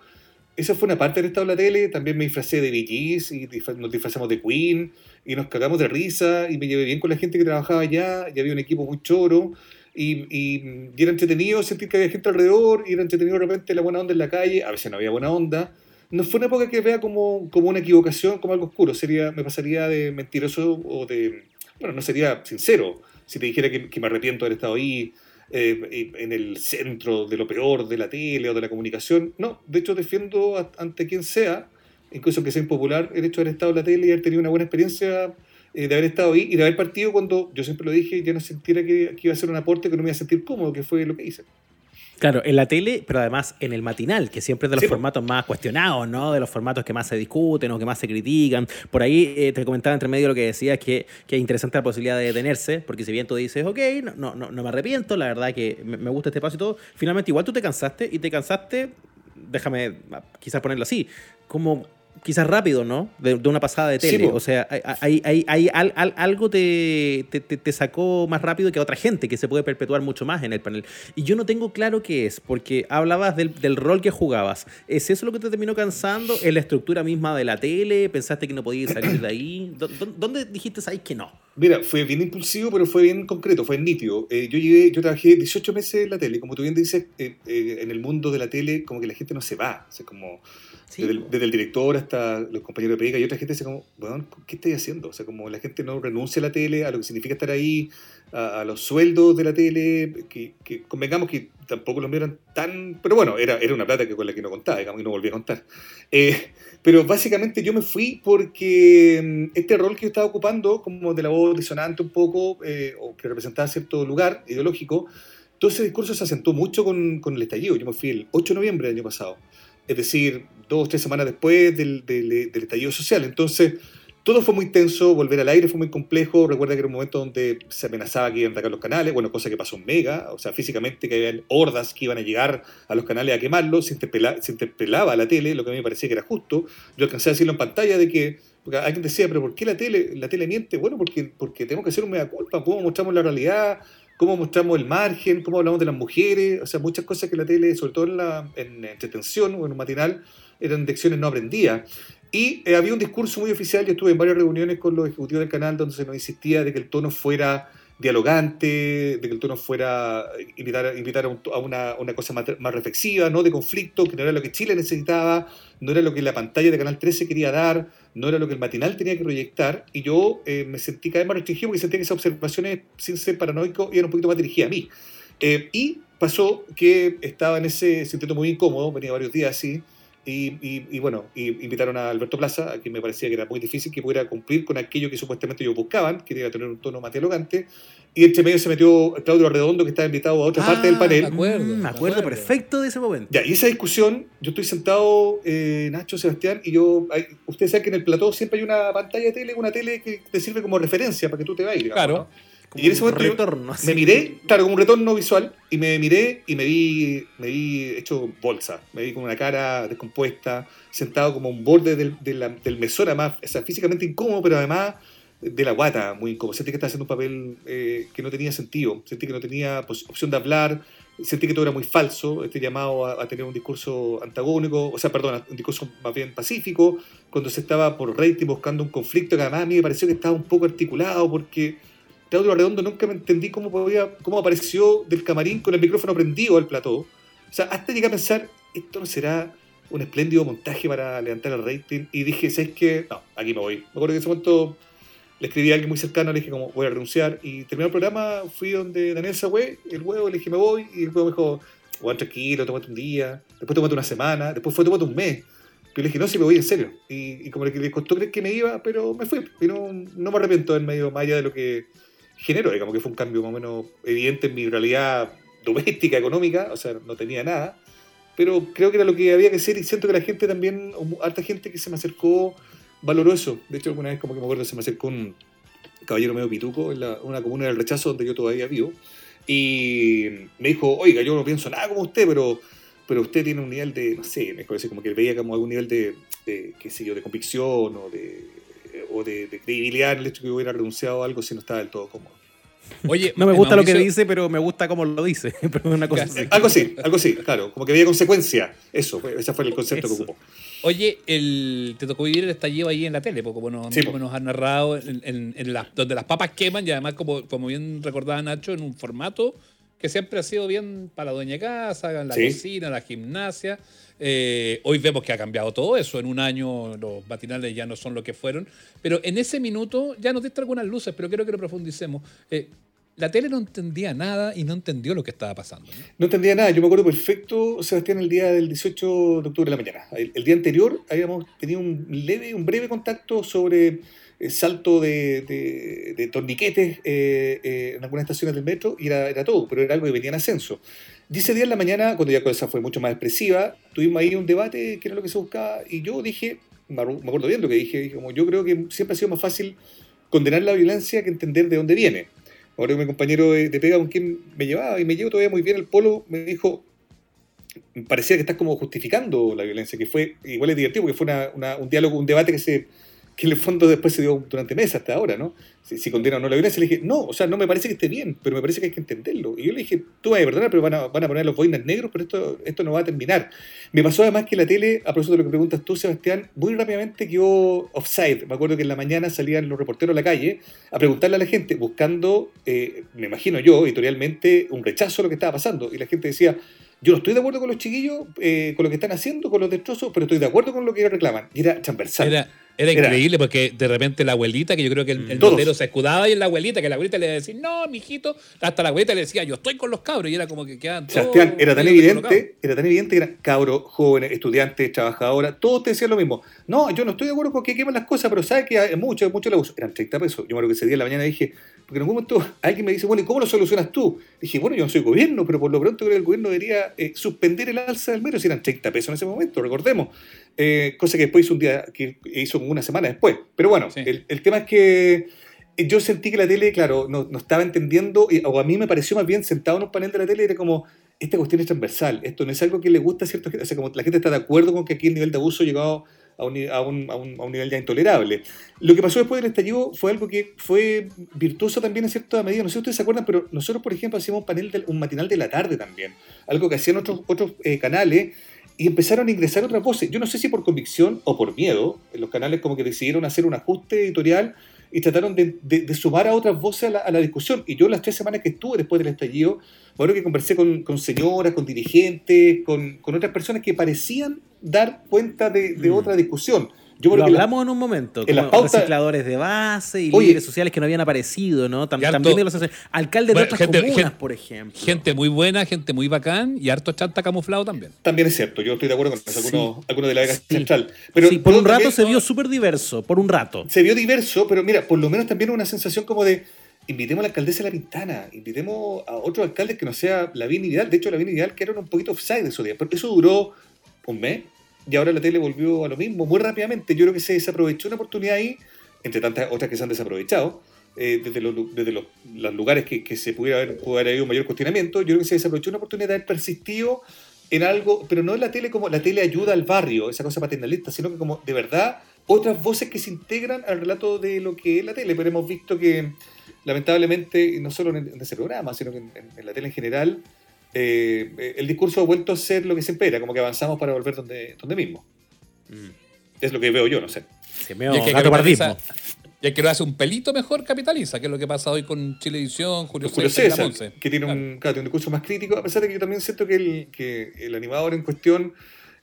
[SPEAKER 4] esa fue una parte del estado de la tele, también me disfracé de Gees, y nos disfrazamos de Queen, y nos cagamos de risa, y me llevé bien con la gente que trabajaba allá, y había un equipo muy choro, y, y, y, era entretenido sentir que había gente alrededor, y era entretenido de repente la buena onda en la calle, a veces no había buena onda. No fue una época que vea como, como una equivocación, como algo oscuro, sería, me pasaría de mentiroso o de... Bueno, no sería sincero si te dijera que, me arrepiento de haber estado ahí eh, en el centro de lo peor de la tele o de la comunicación. No, de hecho defiendo ante quien sea, incluso que sea impopular, el hecho de haber estado en la tele y haber tenido una buena experiencia eh, de haber estado ahí y de haber partido cuando yo siempre lo dije, ya no sintiera que, que, iba a ser un aporte que no me iba a sentir cómodo, que fue lo que hice.
[SPEAKER 3] Claro, en la tele, pero además en el matinal, que siempre es de los sí, formatos más cuestionados, ¿no? De los formatos que más se discuten o que más se critican. Por ahí eh, te comentaba entre medio lo que decías, que, que es interesante la posibilidad de detenerse, porque si bien tú dices, ok, no, no, no me arrepiento, la verdad que me, me gusta este paso y todo, finalmente igual tú te cansaste y te cansaste, déjame quizás ponerlo así, como quizás rápido, ¿no? De, una pasada de tele. o sea, hay, hay, hay, algo te, te, sacó más rápido que a otra gente, que se puede perpetuar mucho más en el panel. Y yo no tengo claro qué es, porque hablabas del, del rol que jugabas. ¿Es eso lo que te terminó cansando? ¿Es la estructura misma de la tele? ¿Pensaste que no podías salir de ahí? ¿Dónde dijiste ahí que no?
[SPEAKER 4] Mira, fue bien impulsivo, pero fue bien concreto, fue nítido. Eh, yo llegué, yo trabajé 18 meses en la tele, como tú bien dices, eh, eh, en el mundo de la tele, como que la gente no se va. O sea, como desde, el, director hasta los compañeros de pega y otra gente dice como, bueno, ¿qué estoy haciendo? O sea, como la gente no renuncia a la tele, a lo que significa estar ahí, a, los sueldos de la tele, que, convengamos que tampoco lo eran tan... Pero bueno, era, era una plata que con la que no contaba, digamos, y no volví a contar. Eh, pero básicamente yo me fui porque mm, este rol que yo estaba ocupando, como de la voz disonante un poco, eh, o que representaba cierto lugar ideológico, todo ese discurso se asentó mucho con, con el estallido. Yo me fui el 8 de noviembre del año pasado es decir, dos o tres semanas después del, del, estallido social. Entonces, todo fue muy tenso, volver al aire fue muy complejo. Recuerda que era un momento donde se amenazaba que iban a atacar los canales, bueno, cosa que pasó en Mega, o sea, físicamente que había hordas que iban a llegar a los canales a quemarlos, se, interpelaba, se interpelaba a la tele, lo que a mí me parecía que era justo. Yo alcancé a decirlo en pantalla de que, porque alguien decía, pero ¿por qué la tele, la tele miente? Bueno, porque, porque tenemos que hacer un mea culpa, cómo mostramos la realidad, cómo mostramos el margen, cómo hablamos de las mujeres, o sea, muchas cosas que la tele, sobre todo en, la, en entretención o en un matinal, eran lecciones no aprendidas. Y eh, había un discurso muy oficial, yo estuve en varias reuniones con los ejecutivos del canal donde se nos insistía de que el tono fuera dialogante, de que el tono fuera invitar, invitar a, una, una, cosa más, reflexiva, no de conflicto, que no era lo que Chile necesitaba, no era lo que la pantalla de Canal 13 quería dar, no era lo que el matinal tenía que proyectar, y yo eh, me sentí cada vez más restringido porque sentía que esas observaciones, sin ser paranoico, eran un poquito más dirigidas a mí. Eh, y pasó que estaba en ese sentido muy incómodo, venía varios días así, y, bueno, invitaron a Alberto Plaza, a quien me parecía que era muy difícil que pudiera cumplir con aquello que supuestamente ellos buscaban, que iba a tener un tono más dialogante. Y entre medio se metió Claudio Redondo, que estaba invitado a otra ah, parte del panel.
[SPEAKER 3] Me acuerdo, mm, me acuerdo, perfecto de ese momento.
[SPEAKER 4] Ya, y esa discusión, yo estoy sentado, eh, Nacho, Sebastián, y yo, ustedes saben que en el plató siempre hay una pantalla de tele, una tele que te sirve como referencia para que tú te vayas.
[SPEAKER 2] Claro
[SPEAKER 4] y en ese momento retorno, me miré, claro, como un retorno visual, y me miré y me vi, me vi hecho bolsa, me vi con una cara descompuesta, sentado como un borde del, del mesón, además, o sea, físicamente incómodo, pero además de la guata, muy incómodo. Sentí que estaba haciendo un papel eh, que no tenía sentido, sentí que no tenía pues, opción de hablar, sentí que todo era muy falso, este llamado a, tener un discurso antagónico, o sea, perdón, un discurso más bien pacífico, cuando se estaba por rating buscando un conflicto que además a mí me pareció que estaba un poco articulado porque Claudio Redondo nunca me entendí cómo, podía, cómo apareció del camarín con el micrófono prendido al plató. O sea, hasta llegué a pensar, esto no será un espléndido montaje para levantar el rating. Y dije, ¿sabes qué? No, aquí me voy. Me acuerdo que en ese momento le escribí a alguien muy cercano, le dije, como, voy a renunciar. Y terminó el programa, fui donde Daniel Sagüe, el huevo, le dije, me voy. Y el huevo me dijo, bueno, tranquilo, tómate un día. Después tómate una semana. Después fue, tómate un mes. Pero le dije, no, si me voy en serio. Y, como le, le costó creer que me iba, pero me fui. Y no, no me arrepiento en medio, más allá de lo que generó, digamos que fue un cambio más o menos evidente en mi realidad doméstica, económica, o sea, no tenía nada, pero creo que era lo que había que ser y siento que la gente también, harta gente que se me acercó, valoró eso. De hecho, alguna vez como que me acuerdo se me acercó un caballero medio pituco en una comuna del rechazo donde yo todavía vivo y me dijo, oiga, yo no pienso nada como usted, pero pero usted tiene un nivel de, no sé, me parece como que veía como algún nivel de, qué sé yo, de convicción o de o de, credibilidad en el hecho que hubiera renunciado a algo si no estaba del todo cómodo.
[SPEAKER 3] Oye, no me gusta lo que dice, pero me gusta cómo lo dice. una cosa
[SPEAKER 4] Algo así, algo así, claro. Como que había consecuencia. Eso, ese fue el concepto que ocupó.
[SPEAKER 2] Oye, el, te tocó vivir el estallido ahí en la tele, porque bueno, como nos han narrado, en, donde las papas queman y además, como, como bien recordaba Nacho, en un formato que siempre ha sido bien para la dueña casa, en la cocina, la gimnasia. Eh, hoy vemos que ha cambiado todo eso. En un año los matinales ya no son lo que fueron. Pero en ese minuto ya nos diste algunas luces, pero quiero que lo profundicemos. Eh, la tele no entendía nada y no entendió lo que estaba pasando.
[SPEAKER 4] ¿no? entendía nada. Yo me acuerdo perfecto, Sebastián, el día del 18 de octubre de la mañana. El, día anterior habíamos tenido un leve, un breve contacto sobre el salto de, torniquetes eh, en algunas estaciones del metro y era todo, pero era algo que venía en ascenso. Y ese día en la mañana, cuando ya cosa fue mucho más expresiva, tuvimos ahí un debate que era lo que se buscaba, y yo dije, me acuerdo bien lo que dije, como yo creo que siempre ha sido más fácil condenar la violencia que entender de dónde viene. Ahora mi compañero de, pega con quien me llevaba, y me llevo todavía muy bien el polo, me dijo, parecía que estás como justificando la violencia, que fue igual es divertido porque fue una- un diálogo, un debate que se que en el fondo después se dio durante meses hasta ahora, ¿no? Si, si condena o no la violencia, le dije, no, o sea, no me parece que esté bien, pero me parece que hay que entenderlo. Y yo le dije, tú vas a perdonar, pero van a, van a poner los boinas negros, pero esto, esto no va a terminar. Me pasó además que la tele, a propósito de lo que preguntas tú, Sebastián, muy rápidamente quedó offside. Me acuerdo que en la mañana salían los reporteros a la calle a preguntarle a la gente, buscando, eh, me imagino yo, editorialmente, un rechazo a lo que estaba pasando. Y la gente decía, yo no estoy de acuerdo con los chiquillos, eh, con lo que están haciendo, con los destrozos, pero estoy de acuerdo con lo que ellos reclaman. Y era transversal.
[SPEAKER 2] Era, era
[SPEAKER 4] Era-
[SPEAKER 2] increíble porque de repente la abuelita, que yo creo que el, el notero se escudaba y en la abuelita, que la abuelita le decía, no, mijito, hasta la abuelita le decía, yo estoy con los cabros, y era como que quedaban todos
[SPEAKER 4] Sebastián, era tan evidente, era tan evidente que eran cabros, jóvenes, estudiantes, trabajadoras, todos te decían lo mismo. No, yo no estoy de acuerdo con que quemen las cosas, pero sabes que hay mucho, mucho abuso. Eran 30 pesos. Yo me acuerdo que ese día en la mañana dije, porque en algún momento alguien me dice, bueno, ¿y cómo lo solucionas tú? Dije, bueno, yo no soy gobierno, pero por lo pronto creo que el gobierno debería eh, suspender el alza del metro si eran 30 pesos en ese momento, recordemos. Eh, cosa que después hizo un día, que hizo como una semana después. Pero bueno,
[SPEAKER 2] Sí.
[SPEAKER 4] el, el tema es que eh, yo sentí que la tele, claro, no, no estaba entendiendo, y- o a mí me pareció más bien sentado en un panel de la tele, era como, esta cuestión es transversal, esto no es algo que le gusta a gente, o sea, como la gente está de acuerdo con que aquí el nivel de abuso ha llegado a un, a un- a un- a un nivel ya intolerable. Lo que pasó después del estallido fue algo que fue virtuoso también en cierta medida, no sé si ustedes se acuerdan, pero nosotros, por ejemplo, hacíamos un, panel del- un matinal de la tarde también, algo que hacían otros, otros eh, canales, y empezaron a ingresar otras voces. Yo no sé si por convicción o por miedo, en los canales como que decidieron hacer un ajuste editorial y trataron de, de- de sumar a otras voces a la, a la discusión. Y yo las tres semanas que estuve después del estallido, bueno, que conversé con, con señoras, con dirigentes, con, con otras personas que parecían dar cuenta de, de
[SPEAKER 3] Mm.
[SPEAKER 4] otra discusión. Yo
[SPEAKER 3] Lo
[SPEAKER 4] la-
[SPEAKER 3] hablamos en un momento,
[SPEAKER 4] en
[SPEAKER 3] como
[SPEAKER 4] pauta-
[SPEAKER 3] recicladores de base y
[SPEAKER 4] Oye.
[SPEAKER 3] líderes sociales que no habían aparecido, ¿no?
[SPEAKER 2] Harto-
[SPEAKER 3] también de los alcaldes de otras
[SPEAKER 2] gente-
[SPEAKER 3] comunas,
[SPEAKER 2] gente-
[SPEAKER 3] por ejemplo.
[SPEAKER 2] Gente muy buena, gente muy bacán y harto chanta camuflado también.
[SPEAKER 4] también es cierto, yo estoy de acuerdo con eso,
[SPEAKER 3] Sí.
[SPEAKER 4] algunos, algunos de la Vega
[SPEAKER 3] Sí.
[SPEAKER 4] Central. Pero
[SPEAKER 3] sí, por un rato
[SPEAKER 4] también-
[SPEAKER 3] se vio súper diverso, por un rato.
[SPEAKER 4] se vio diverso, pero mira, por lo menos también una sensación como de invitemos a la alcaldesa de La Pintana, invitemos a otros alcaldes que no sea Lavín y Vidal. De hecho, Lavín y Vidal quedaron un poquito offside esos días, pero eso duró un mes y ahora la tele volvió a lo mismo muy rápidamente. Yo creo que se desaprovechó una oportunidad ahí, entre tantas otras que se han desaprovechado. eh, desde los, desde los, los lugares que, que se pudiera haber, pudo haber habido un mayor cuestionamiento, yo creo que se desaprovechó una oportunidad de haber persistido en algo, pero no en la tele como la tele ayuda al barrio, esa cosa paternalista, sino que como de verdad otras voces que se integran al relato de lo que es la tele. Pero hemos visto que, lamentablemente, no solo en, ese programa, sino que en la tele en general, eh, el discurso ha vuelto a ser lo que siempre era, como que avanzamos para volver donde, donde mismo. Es lo que veo yo, no sé.
[SPEAKER 3] Se
[SPEAKER 2] Y
[SPEAKER 3] me
[SPEAKER 2] el que
[SPEAKER 3] gato
[SPEAKER 2] capitaliza- y el que lo hace un pelito mejor capitaliza, que es lo que pasa hoy con Chilevisión, Julio,
[SPEAKER 4] Julio
[SPEAKER 2] César, y
[SPEAKER 4] que tiene un, claro, tiene un discurso más crítico, a pesar de que yo también siento que el, que el animador en cuestión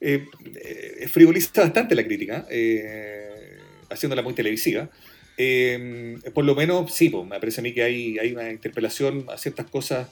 [SPEAKER 4] eh, eh, frivoliza bastante la crítica, eh, haciéndola muy televisiva. Eh, por lo menos, sí, pues, me parece a mí que hay, hay una interpelación a ciertas cosas,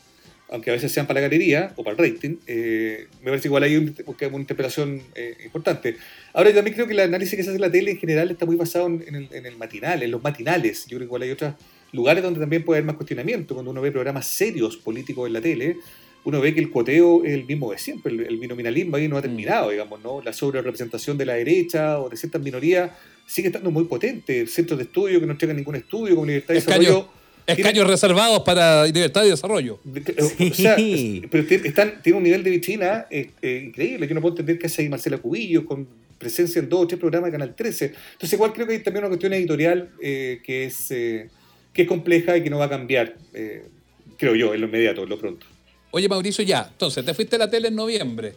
[SPEAKER 4] aunque a veces sean para la galería o para el rating, eh, me parece igual hay un- una interpelación eh, importante. Ahora, yo también creo que el análisis que se hace en la tele en general está muy basado en, en el, en el matinal, en los matinales. Yo creo que igual hay otros lugares donde también puede haber más cuestionamiento. Cuando uno ve programas serios políticos en la tele, uno ve que el cuoteo es el mismo de siempre, el, el binominalismo ahí no ha terminado, digamos, ¿no? La sobrerepresentación de la derecha o de ciertas minorías sigue estando muy potente. Centros de estudio que no entregan ningún estudio, con libertad de desarrollo.
[SPEAKER 2] Escaños reservados para libertad y desarrollo.
[SPEAKER 4] O sea,
[SPEAKER 3] Sí.
[SPEAKER 4] pero tiene, están, tiene un nivel de vitrina eh, eh, increíble. Yo no puedo entender que hace ahí Marcela Cubillo con presencia en dos o tres programas de Canal 13. Entonces, igual creo que hay también una cuestión editorial eh, que, es, eh, que es compleja y que no va a cambiar, eh, creo yo, en lo inmediato, en lo pronto.
[SPEAKER 2] Oye, Mauricio, ya. Entonces, te fuiste a la tele en noviembre.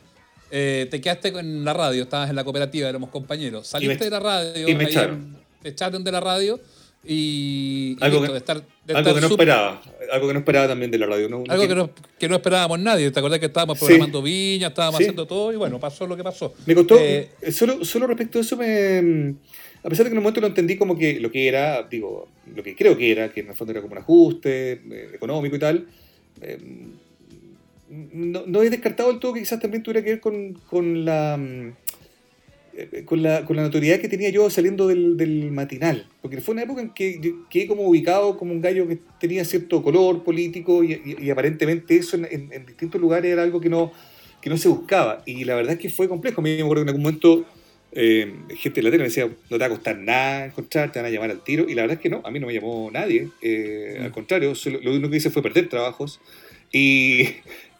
[SPEAKER 2] Eh, te quedaste con la radio, estabas en la cooperativa, éramos compañeros. Saliste
[SPEAKER 4] Y me-
[SPEAKER 2] de la radio.
[SPEAKER 4] y me echaron.
[SPEAKER 2] en- te echaron de la radio y. y
[SPEAKER 4] Algo
[SPEAKER 2] listo,
[SPEAKER 4] que-
[SPEAKER 2] de estar, de
[SPEAKER 4] Algo
[SPEAKER 2] estar
[SPEAKER 4] que no esperaba, algo que no esperaba también de la radio. No,
[SPEAKER 2] Algo que no, que no esperábamos nadie. ¿Te acordás que estábamos
[SPEAKER 4] Sí.
[SPEAKER 2] programando viña, estábamos
[SPEAKER 4] Sí.
[SPEAKER 2] haciendo todo y bueno, pasó lo que pasó?
[SPEAKER 4] Me costó,
[SPEAKER 2] Eh,
[SPEAKER 4] solo, solo respecto a eso, me, a pesar de que en un momento lo entendí como que lo que era, digo, lo que creo que era, que en el fondo era como un ajuste eh, económico y tal, eh, no, no he descartado del todo que quizás también tuviera que ver con, con la... eh, Con la, con la notoriedad que tenía yo saliendo del, del matinal. Porque fue una época en que quedé como ubicado como un gallo que tenía cierto color político y, y- y aparentemente eso en, en- en distintos lugares era algo que no, que no se buscaba. Y la verdad es que fue complejo. A mí me acuerdo que en algún momento eh, gente de la tele me decía, no te va a costar nada encontrar, te van a llamar al tiro. Y la verdad es que no, a mí no me llamó nadie. Eh,
[SPEAKER 2] Mm.
[SPEAKER 4] Al contrario, solo- lo único que hice fue perder trabajos. Y,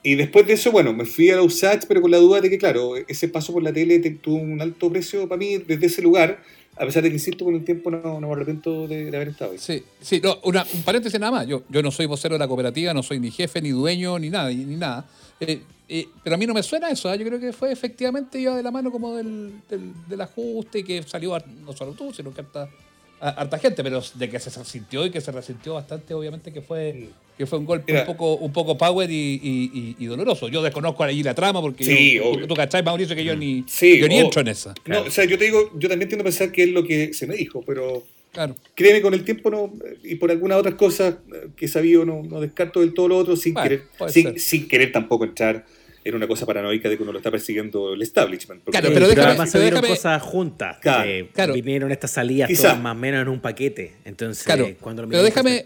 [SPEAKER 4] y después de eso, bueno, me fui a la USACH, pero con la duda de que, claro, ese paso por la tele tuvo un alto precio para mí desde ese lugar, a pesar de que, insisto, con el tiempo no, no me arrepiento de, haber estado ahí.
[SPEAKER 2] Sí, sí, no, una, un paréntesis nada más. Yo, yo no soy vocero de la cooperativa, no soy ni jefe, ni dueño, ni nada, ni, nada. Eh, eh, pero a mí no me suena eso, ¿ah? yo creo que fue efectivamente iba de la mano como del, del, del ajuste que salió no solo tú, sino que hasta harta gente, pero de que se sintió y que se resintió bastante, obviamente que fue, mm. que fue un golpe un poco, un poco power y, doloroso. Yo desconozco ahí la trama porque
[SPEAKER 4] sí,
[SPEAKER 2] yo, tú, cachai, Mauricio, que yo mm. ni, yo ni entro en esa.
[SPEAKER 4] No, o sea, yo te digo, yo también tiendo a pensar que es lo que se me dijo, pero claro. créeme, con el tiempo no, y por algunas otras cosas que he sabido, no, no descarto del todo lo otro sin, querer, sin, sin, querer tampoco entrar era una cosa paranoica de que uno lo está persiguiendo el establishment.
[SPEAKER 3] Claro, pero, déjame, además se dieron cosas juntas. Claro, Vinieron estas salidas todas más o menos en un paquete. Entonces, cuando lo
[SPEAKER 2] pero déjame,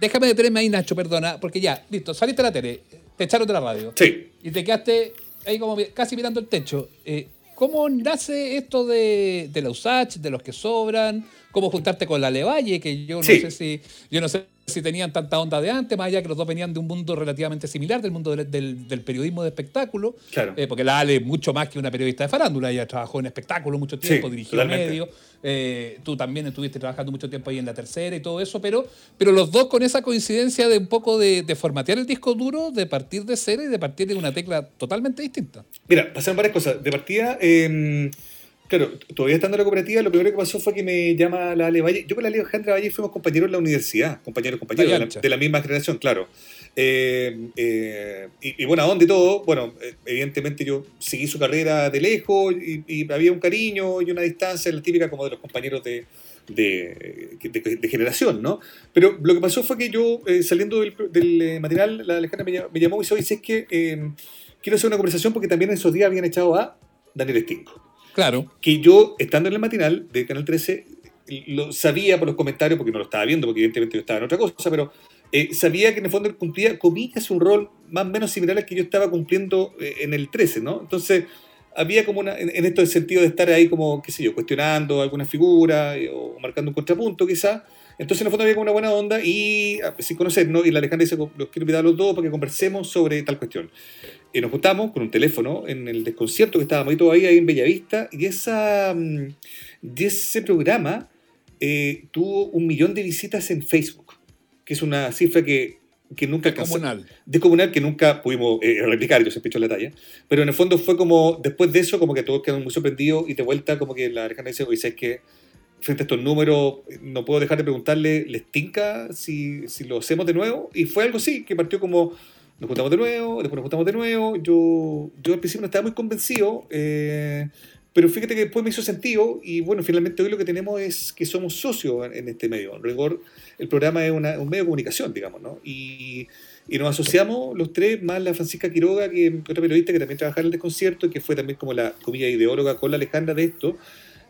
[SPEAKER 2] déjame detenerme ahí, Nacho, perdona, porque ya, listo, saliste a la tele, te echaron de la radio.
[SPEAKER 4] Sí.
[SPEAKER 2] Y te quedaste ahí como casi mirando el techo. Eh, ¿Cómo nace esto de, de la USACH, de los que sobran? ¿Cómo juntarte con la Levalle? Que yo no sé si. Yo no sé si tenían tanta onda de antes, más allá que los dos venían de un mundo relativamente similar, del mundo del, periodismo de espectáculo.
[SPEAKER 4] Claro.
[SPEAKER 2] Eh, porque la Ale es mucho más que una periodista de farándula, ella trabajó en espectáculo mucho tiempo, dirigió medios. Eh, tú también estuviste trabajando mucho tiempo ahí en la tercera y todo eso, pero, pero los dos con esa coincidencia de un poco de, formatear el disco duro, de partir de cero y de partir de una tecla totalmente distinta.
[SPEAKER 4] Mira, pasaron varias cosas. De partida. Em, Claro, todavía estando en la cooperativa, lo primero que pasó fue que me llama la Ale Valle. Yo con la Ale Alejandra Valle fuimos compañeros en la universidad, compañeros, compañeros de la, misma generación, claro. Eh, eh, y, bueno, ¿a dónde todo? Bueno, eh, evidentemente yo seguí su carrera de lejos y, había un cariño y una distancia, la típica como de los compañeros de, de, generación, ¿no? Pero lo que pasó fue que yo, saliendo del, del, material, la Alejandra me, me llamó y dice, oye, es que quiero hacer una conversación porque también en esos días habían echado a Daniel Stinko.
[SPEAKER 2] Claro.
[SPEAKER 4] Que yo, estando en el matinal de Canal 13, lo sabía por los comentarios, porque no lo estaba viendo, porque evidentemente yo estaba en otra cosa, pero eh, sabía que en el fondo él cumplía, comillas, un rol más o menos similar al que yo estaba cumpliendo eh, en el 13, ¿no? Entonces, había como en, esto el sentido de estar ahí como, qué sé yo, cuestionando alguna figura eh, o marcando un contrapunto quizá. Entonces en el fondo había como una buena onda y ah, sin conocer, ¿no? Y la Alejandra dice, los quiero invitar a los dos para que conversemos sobre tal cuestión. Y nos juntamos con un teléfono en el desconcierto que estábamos ahí todavía ahí en Bellavista y, esa, mm, y ese programa eh, tuvo un millón de visitas en Facebook, que es una cifra que, que nunca...
[SPEAKER 2] Descomunal.
[SPEAKER 4] Descomunal que nunca pudimos eh, replicar, yo se hecho la talla. Pero en el fondo fue como, después de eso, como que todos quedaron muy sorprendidos y de vuelta como que la Alejandra dice, oye, ¿sabes que frente a estos números, no puedo dejar de preguntarle, ¿les tinca si, si lo hacemos de nuevo? Y fue algo así, que partió como nos juntamos de nuevo, después nos juntamos de nuevo. Yo, yo al principio no estaba muy convencido, eh, pero fíjate que después me hizo sentido y bueno, finalmente hoy lo que tenemos es que somos socios en, este medio. En rigor, el programa es un medio de comunicación, digamos, ¿no? Y, y, nos asociamos los tres, más la Francisca Quiroga, que es otra periodista que también trabaja en el desconcierto y que fue también como la comilla ideóloga con la Alejandra de esto.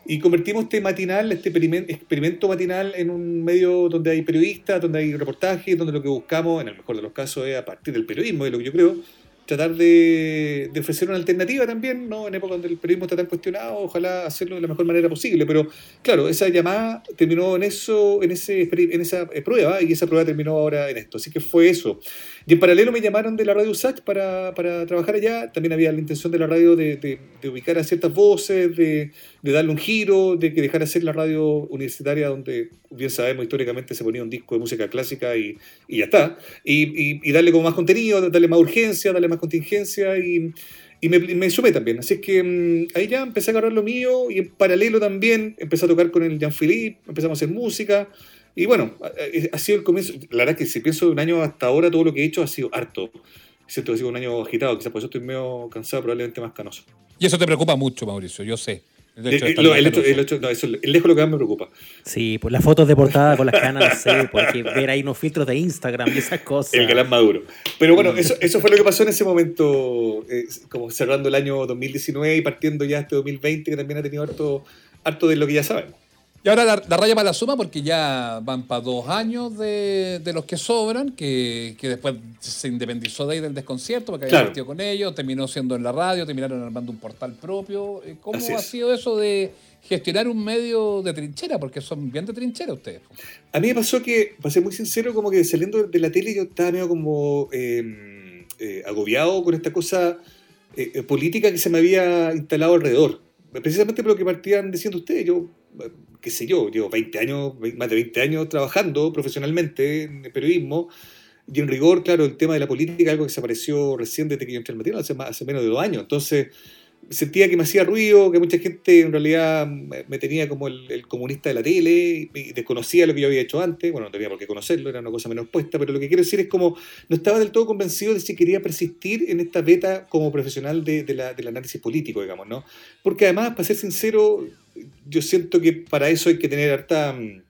[SPEAKER 4] Y convertimos este matinal, este experimento matinal, en un medio donde hay periodistas, donde hay reportajes, donde lo que buscamos, en el mejor de los casos, es a partir del periodismo, de lo que yo creo, tratar de, ofrecer una alternativa también, ¿no? En época donde el periodismo está tan cuestionado, ojalá hacerlo de la mejor manera posible. Pero claro, esa llamada terminó en eso, en ese en esa prueba, y esa prueba terminó ahora en esto. Así que fue eso. Y en paralelo me llamaron de la radio USACH para, para trabajar allá. También había la intención de la radio de, de, ubicar a ciertas voces, de, de, darle un giro, de que dejara ser la radio universitaria donde, bien sabemos, históricamente se ponía un disco de música clásica y, y ya está. Y, y, darle como más contenido, darle más urgencia, darle más contingencia y, y me, me, sumé también. Así es que mm, ahí ya empecé a agarrar lo mío y en paralelo también empecé a tocar con el Jean-Philippe, empezamos a hacer música. Y bueno, ha sido el comienzo. La verdad es que si pienso de un año hasta ahora, todo lo que he hecho ha sido harto. Siento ha sido un año agitado, quizás por eso estoy medio cansado, probablemente más canoso.
[SPEAKER 2] Y eso te preocupa mucho, Mauricio, yo sé.
[SPEAKER 4] El, hecho, el, hecho, el, hecho, no, eso, el lejos lo que más me preocupa.
[SPEAKER 3] Sí, pues las fotos de portada con las canas, sé, pues hay que ver ahí unos filtros de Instagram y esas cosas.
[SPEAKER 4] El galán maduro. Pero bueno, eso, eso fue lo que pasó en ese momento, eh, como cerrando el año 2019 y partiendo ya este 2020, que también ha tenido harto, harto de lo que ya sabemos.
[SPEAKER 2] Y ahora la, raya para la suma porque ya van para dos años de, los que sobran, que, después se independizó de ahí del desconcierto porque había partido con ellos, terminó siendo en la radio, terminaron armando un portal propio. Eh, ¿Cómo ha sido eso de gestionar un medio de trinchera? Porque son bien de trinchera ustedes.
[SPEAKER 4] A mí me pasó que, para ser muy sincero, como que saliendo de la tele yo estaba medio como... Em, eh, agobiado con esta cosa eh, política que se me había instalado alrededor. Precisamente por lo que partían diciendo ustedes, yo, qué sé yo, llevo 20 años, más de 20 años trabajando profesionalmente en el periodismo, y en rigor, claro, el tema de la política, algo que se apareció recién desde que yo entré al matinal, hace, hace menos de dos años. Entonces, sentía que me hacía ruido, que mucha gente en realidad me tenía como el, comunista de la tele y desconocía lo que yo había hecho antes. Bueno, no tenía por qué conocerlo, era una cosa menos puesta, pero lo que quiero decir es como no estaba del todo convencido de si quería persistir en esta beta como profesional de, la, del análisis político, digamos, ¿no? Porque además, para ser sincero, yo siento que para eso hay que tener harta mm,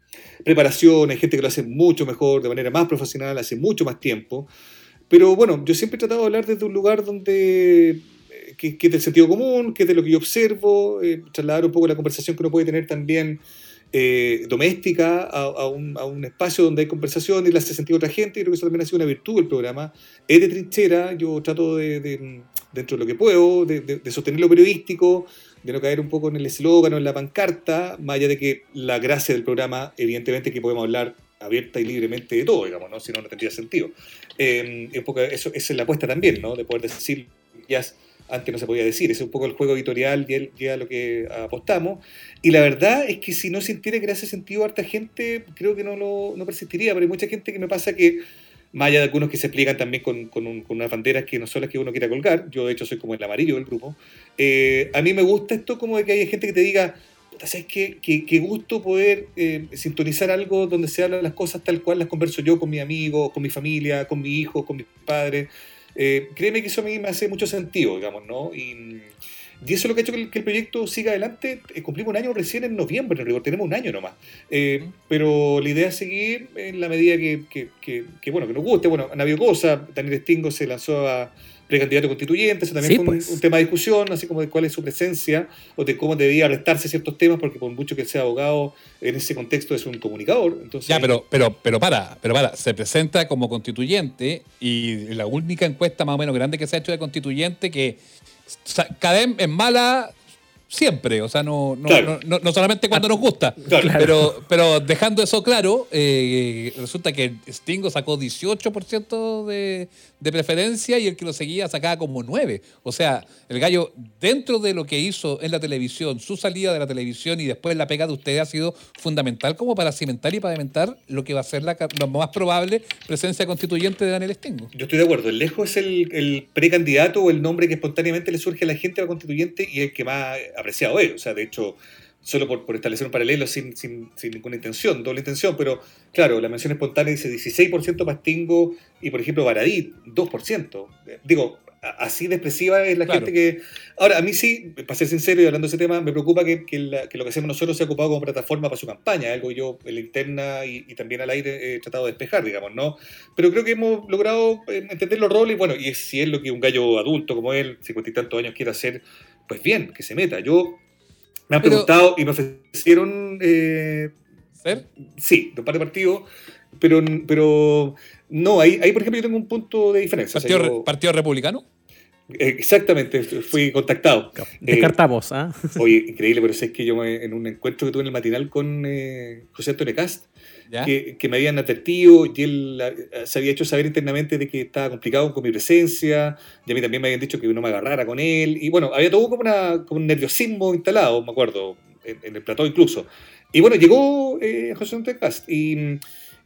[SPEAKER 4] preparación, hay gente que lo hace mucho mejor, de manera más profesional, hace mucho más tiempo. Pero bueno, yo siempre he tratado de hablar desde un lugar donde que, es del sentido común, que es de lo que yo observo, eh, trasladar un poco la conversación que uno puede tener también eh, doméstica a, un, a, un, espacio donde hay conversación y le hace sentido a otra gente. Y creo que eso también ha sido una virtud del programa. Es de trinchera, yo trato de, dentro de lo que puedo, de, sostener lo periodístico, de no caer un poco en el eslogan o en la pancarta, más allá de que la gracia del programa, evidentemente, que podemos hablar abierta y libremente de todo, digamos, ¿no? si no, no tendría sentido. Eh, eso, esa es la apuesta también, ¿no? de poder decir, ya antes no se podía decir. es un poco el juego editorial y, a lo que apostamos. Y la verdad es que si no sintiera que ese sentido harta gente, creo que no lo no persistiría. Pero hay mucha gente que me pasa que, más allá de algunos que se explican también con, con, unas banderas que no son las que uno quiera colgar, yo de hecho soy como el amarillo del grupo, eh, a mí me gusta esto como de que hay gente que te diga, ¿sabes qué, qué, gusto poder eh, sintonizar algo donde se hablan las cosas tal cual las converso yo con mi amigo, con mi familia, con mi hijo, con mis padres? Eh, créeme que eso a mí me hace mucho sentido, digamos, ¿no? Y, y eso es lo que ha hecho que el, proyecto siga adelante. Cumplimos un año recién en noviembre, en rigor, tenemos un año nomás. Eh, pero la idea es seguir en la medida que, que, que, bueno, que nos guste. Bueno, han habido cosas. Daniel Stingo se lanzó a precandidato constituyente, eso también fue pues. un, tema de discusión, así como de cuál es su presencia o de cómo debía restarse ciertos temas, porque por mucho que sea abogado, en ese contexto es un comunicador. Entonces,
[SPEAKER 2] ya, pero, pero, pero para, pero para, se presenta como constituyente y la única encuesta más o menos grande que se ha hecho de constituyente que Cadem es mala siempre, o sea, no, no, no, solamente cuando nos gusta, pero, pero dejando eso claro, eh, resulta que Stingo sacó 18% de, de preferencia y el que lo seguía sacaba como 9%. O sea, el gallo, dentro de lo que hizo en la televisión, su salida de la televisión y después la pega de ustedes ha sido fundamental como para cimentar y pavimentar lo que va a ser la, más probable presencia constituyente de Daniel Stingo.
[SPEAKER 4] Yo estoy de acuerdo, el lejos es el, el precandidato o el nombre que espontáneamente le surge a la gente a la constituyente y el que más apreciado es. O sea, de hecho, solo por, por establecer un paralelo sin, sin, sin, ninguna intención, doble intención, pero claro, la mención espontánea dice 16% Pastingo y, por ejemplo, Baradit, 2%. Digo, así de expresiva es la gente que... Ahora, a mí sí, para ser sincero y hablando de ese tema, me preocupa que, que, lo que hacemos nosotros se ha ocupado como plataforma para su campaña, algo yo en la interna y, y, también al aire he tratado de despejar, digamos, ¿no? Pero creo que hemos logrado eh, entender los roles, bueno, y si es lo que un gallo adulto como él, cincuenta y tantos años, quiere hacer, pues bien, que se meta. Yo me han preguntado y me ofrecieron. Eh,
[SPEAKER 2] ¿Ser?
[SPEAKER 4] Sí, de un par de partidos, pero, pero no, ahí, ahí por ejemplo yo tengo un punto de diferencia.
[SPEAKER 2] ¿Partido, Republicano?
[SPEAKER 4] Exactamente, fui contactado.
[SPEAKER 3] Descartamos,
[SPEAKER 4] eh, ¿ah? Oye, increíble, pero es que yo en un encuentro que tuve en el matinal con eh, José Antonio Cast, que, que, me habían advertido y él eh, se había hecho saber internamente de que estaba complicado con mi presencia, y a mí también me habían dicho que no me agarrara con él, y bueno, había todo como, una, como un nerviosismo instalado, me acuerdo, en, el plató incluso. Y bueno, llegó eh, José Antonio Cast y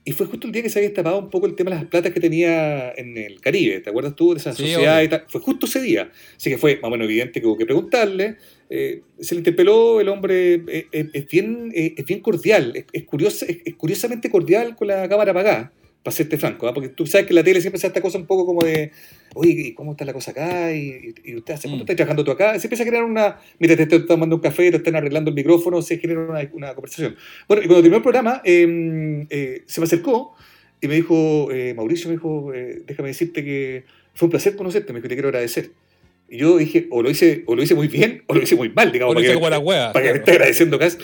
[SPEAKER 4] y fue justo el día que se había destapado un poco el tema de las platas que tenía en el Caribe. ¿Te acuerdas tú de esa sociedad y tal? Fue justo ese día. Así que fue más o menos evidente que hubo que preguntarle. Eh, se le interpeló, el hombre eh, eh, es, bien, es bien cordial, es, es, es, curiosamente cordial con la cámara apagada para serte franco, ¿ah? porque tú sabes que la tele siempre se esta cosa un poco como de, oye, ¿cómo está la cosa acá? Y, usted hace cuánto mm. estás trabajando tú acá? Se empieza a crear una, mira, te estoy tomando un café, te están arreglando el micrófono, se genera una, conversación. Bueno, y cuando terminó el programa, em, eh, se me acercó y me dijo, eh, Mauricio, me dijo, eh, déjame decirte que fue un placer conocerte, me dijo, te quiero agradecer. Y yo dije, o lo hice, o lo hice muy bien, o lo hice muy mal, digamos.
[SPEAKER 2] O lo
[SPEAKER 4] hice
[SPEAKER 2] para, que,
[SPEAKER 4] para que me esté agradeciendo casi.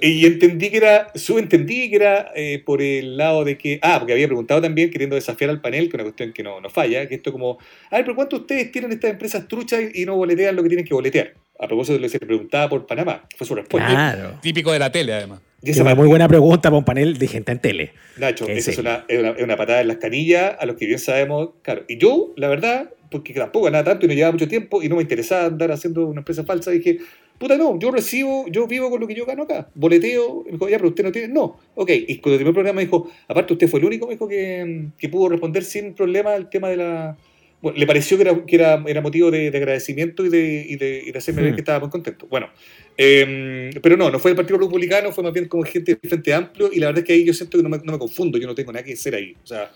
[SPEAKER 4] Y entendí que era, subentendí que era eh, por el lado de que, ah, porque había preguntado también, queriendo desafiar al panel, que una cuestión que no, no falla, que esto como, a ver, pero ¿cuánto ustedes tienen estas empresas truchas y no boletean lo que tienen que boletear? A propósito de lo que se preguntaba por Panamá, fue su respuesta.
[SPEAKER 2] Claro. Típico de la tele, además.
[SPEAKER 3] Y esa es muy buena pregunta para un panel de gente en tele.
[SPEAKER 4] Nacho, esa es una, es, una, es una patada en las canillas, a los que bien sabemos, claro. Y yo, la verdad, porque tampoco ganaba tanto y no llevaba mucho tiempo y no me interesaba andar haciendo una empresa falsa. dije, puta, no, yo recibo, yo vivo con lo que yo gano acá. Boleteo, me dijo, ya, pero usted no tiene. No, ok. Y cuando terminó el programa me dijo, aparte, usted fue el único, me dijo, que, que pudo responder sin problema al tema de la. Bueno, le pareció que era, que era, era motivo de, agradecimiento y de, y de, y de hacerme ver hmm. que estaba muy contento. Bueno, eh, pero no, no fue el Partido Republicano, fue más bien como gente de Frente Amplio y la verdad es que ahí yo siento que no me, no me confundo, yo no tengo nada que hacer ahí. O sea,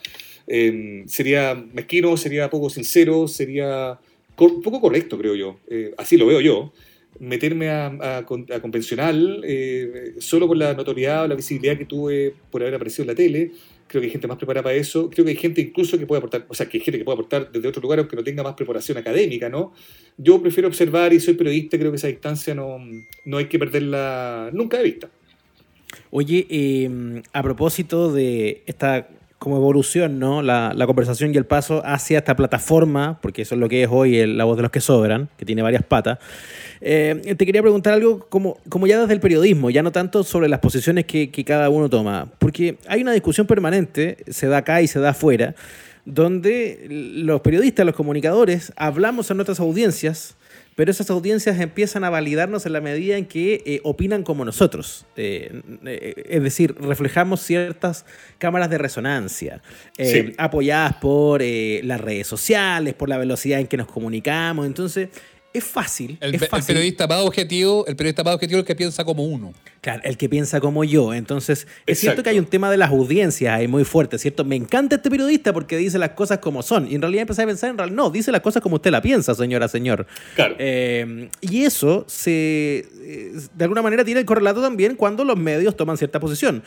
[SPEAKER 4] eh, sería mezquino, sería poco sincero, sería poco correcto, creo yo. Eh, así lo veo yo. Meterme a, a, convencional eh, solo por la notoriedad o la visibilidad que tuve por haber aparecido en la tele. Creo que hay gente más preparada para eso. Creo que hay gente incluso que puede aportar, o sea, que hay gente que puede aportar desde otro lugar aunque no tenga más preparación académica, ¿no? Yo prefiero observar y soy periodista, creo que esa distancia no, no hay que perderla nunca de vista.
[SPEAKER 3] Oye, a propósito de esta como evolución, ¿no? La, conversación y el paso hacia esta plataforma, porque eso es lo que es hoy La Voz de los que Sobran, que tiene varias patas. Eh, te quería preguntar algo como, como ya desde el periodismo, ya no tanto sobre las posiciones que, que cada uno toma, porque hay una discusión permanente, se da acá y se da afuera, donde los periodistas, los comunicadores, hablamos a nuestras audiencias pero esas audiencias empiezan a validarnos en la medida en que eh, opinan como nosotros. Eh, eh, es decir, reflejamos ciertas cámaras de resonancia, apoyadas por las redes sociales, por la velocidad en que nos comunicamos. Entonces, es fácil.
[SPEAKER 2] El,
[SPEAKER 3] es fácil.
[SPEAKER 2] periodista más objetivo, el periodista más objetivo es el que piensa como uno.
[SPEAKER 3] Claro, el que piensa como yo. Entonces, es cierto que hay un tema de las audiencias ahí muy fuerte, ¿cierto? Me encanta este periodista porque dice las cosas como son. Y en realidad empecé a pensar, en realidad, no, dice las cosas como usted la piensa, señora, señor.
[SPEAKER 4] Claro.
[SPEAKER 3] Eh, y eso se, eh, de alguna manera tiene el correlato también cuando los medios toman cierta posición.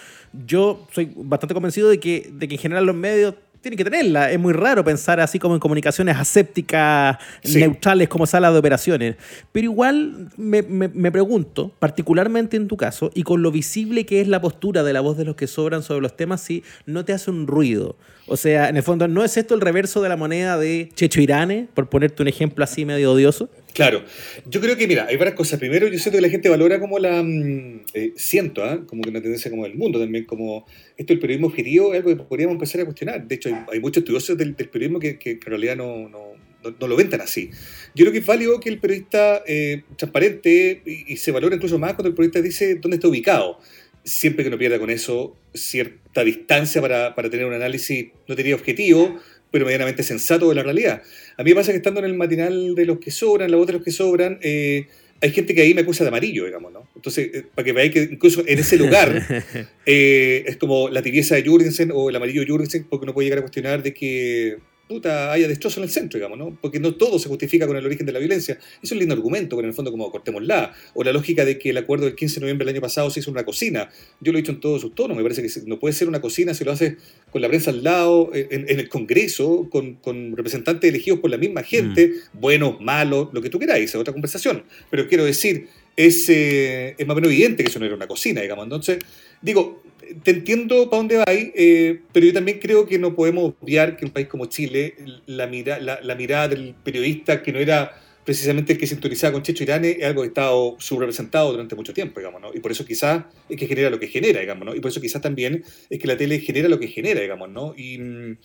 [SPEAKER 3] Yo soy bastante convencido de que, de que en general los medios tiene que tenerla. Es muy raro pensar así como en comunicaciones asépticas, neutrales como sala de operaciones. Pero igual me, me, pregunto, particularmente en tu caso, y con lo visible que es la postura de la voz de los que sobran sobre los temas, si no te hace un ruido. O sea, en el fondo, ¿no es esto el reverso de la moneda de Checho Irane, por ponerte un ejemplo así medio odioso?
[SPEAKER 4] Claro, yo creo que, mira, hay varias cosas. Primero, yo siento que la gente valora como la. Mm, eh, siento, ¿ah? como que una tendencia como del mundo también, como esto del periodismo objetivo es algo que podríamos empezar a cuestionar. De hecho, hay, muchos estudiosos del, periodismo que, en realidad no, no, no, lo ven tan así. Yo creo que es válido que el periodista eh, transparente y, se valora incluso más cuando el periodista dice dónde está ubicado. Siempre que no pierda con eso cierta distancia para, para tener un análisis, no tenía objetivo, pero medianamente sensato de la realidad. A mí me pasa que estando en el matinal de los que sobran, la voz de los que sobran, eh, hay gente que ahí me acusa de amarillo, digamos, ¿no? Entonces, eh, para que veáis que incluso en ese lugar eh, es como la tibieza de Jurgensen o el amarillo de Jurgensen, porque uno puede llegar a cuestionar de que puta, haya destrozo en el centro, digamos, ¿no? Porque no todo se justifica con el origen de la violencia. Eso es un lindo argumento, pero en el fondo como cortémosla. O la lógica de que el acuerdo del 15 de noviembre del año pasado se hizo una cocina. Yo lo he dicho en todos sus tonos, me parece que no puede ser una cocina si lo haces con la prensa al lado, en, el Congreso, con, representantes elegidos por la misma gente, mm. buenos, malos, lo que tú queráis, es otra conversación. Pero quiero decir, es, eh, es más o menos evidente que eso no era una cocina, digamos. Entonces, digo, te entiendo para dónde va, eh, pero yo también creo que no podemos obviar que en un país como Chile la, mira, la, mirada del periodista que no era precisamente el que sintonizaba con Checho Irane es algo que ha estado subrepresentado durante mucho tiempo, digamos, ¿no? Y por eso quizás es que genera lo que genera, digamos, ¿no? Y por eso quizás también es que la tele genera lo que genera, digamos, ¿no? Y mm,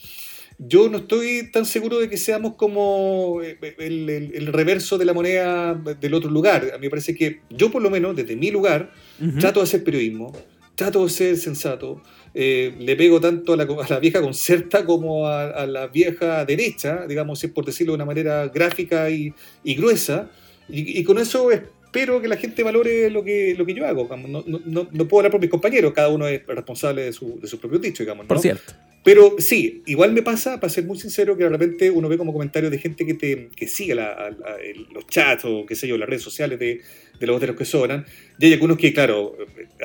[SPEAKER 4] yo no estoy tan seguro de que seamos como eh, el, reverso de la moneda del otro lugar. A mí me parece que yo por lo menos, desde mi lugar, trato de hacer periodismo, trato de ser sensato, eh, le pego tanto a la, vieja concerta como a, la vieja derecha, digamos, por decirlo de una manera gráfica y, gruesa, y, con eso espero que la gente valore lo que, lo que yo hago. No, no, no, puedo hablar por mis compañeros, cada uno es responsable de su, de su propio dicho, digamos.
[SPEAKER 3] Por cierto.
[SPEAKER 4] Pero sí, igual me pasa, para ser muy sincero, que de repente uno ve como comentarios de gente que, te, que sigue los chats o qué sé yo, las redes sociales de, de los otros que sobran. Y hay algunos que, claro,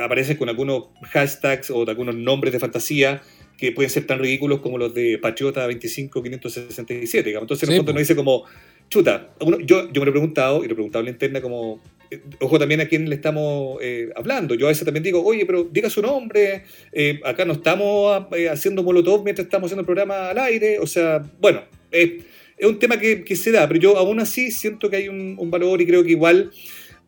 [SPEAKER 4] aparecen con algunos hashtags o de algunos nombres de fantasía que pueden ser tan ridículos como los de Patriota 25567. Digamos. Entonces, en el fondo, uno dice como, chuta, yo, yo me lo he preguntado y lo he preguntado en la interna como ojo también a quién le estamos eh, hablando. Yo a veces también digo, oye, pero diga su nombre, eh, acá no estamos haciendo molotov mientras estamos haciendo el programa al aire, o sea, bueno, es un tema que, se da, pero yo aún así siento que hay un, valor y creo que igual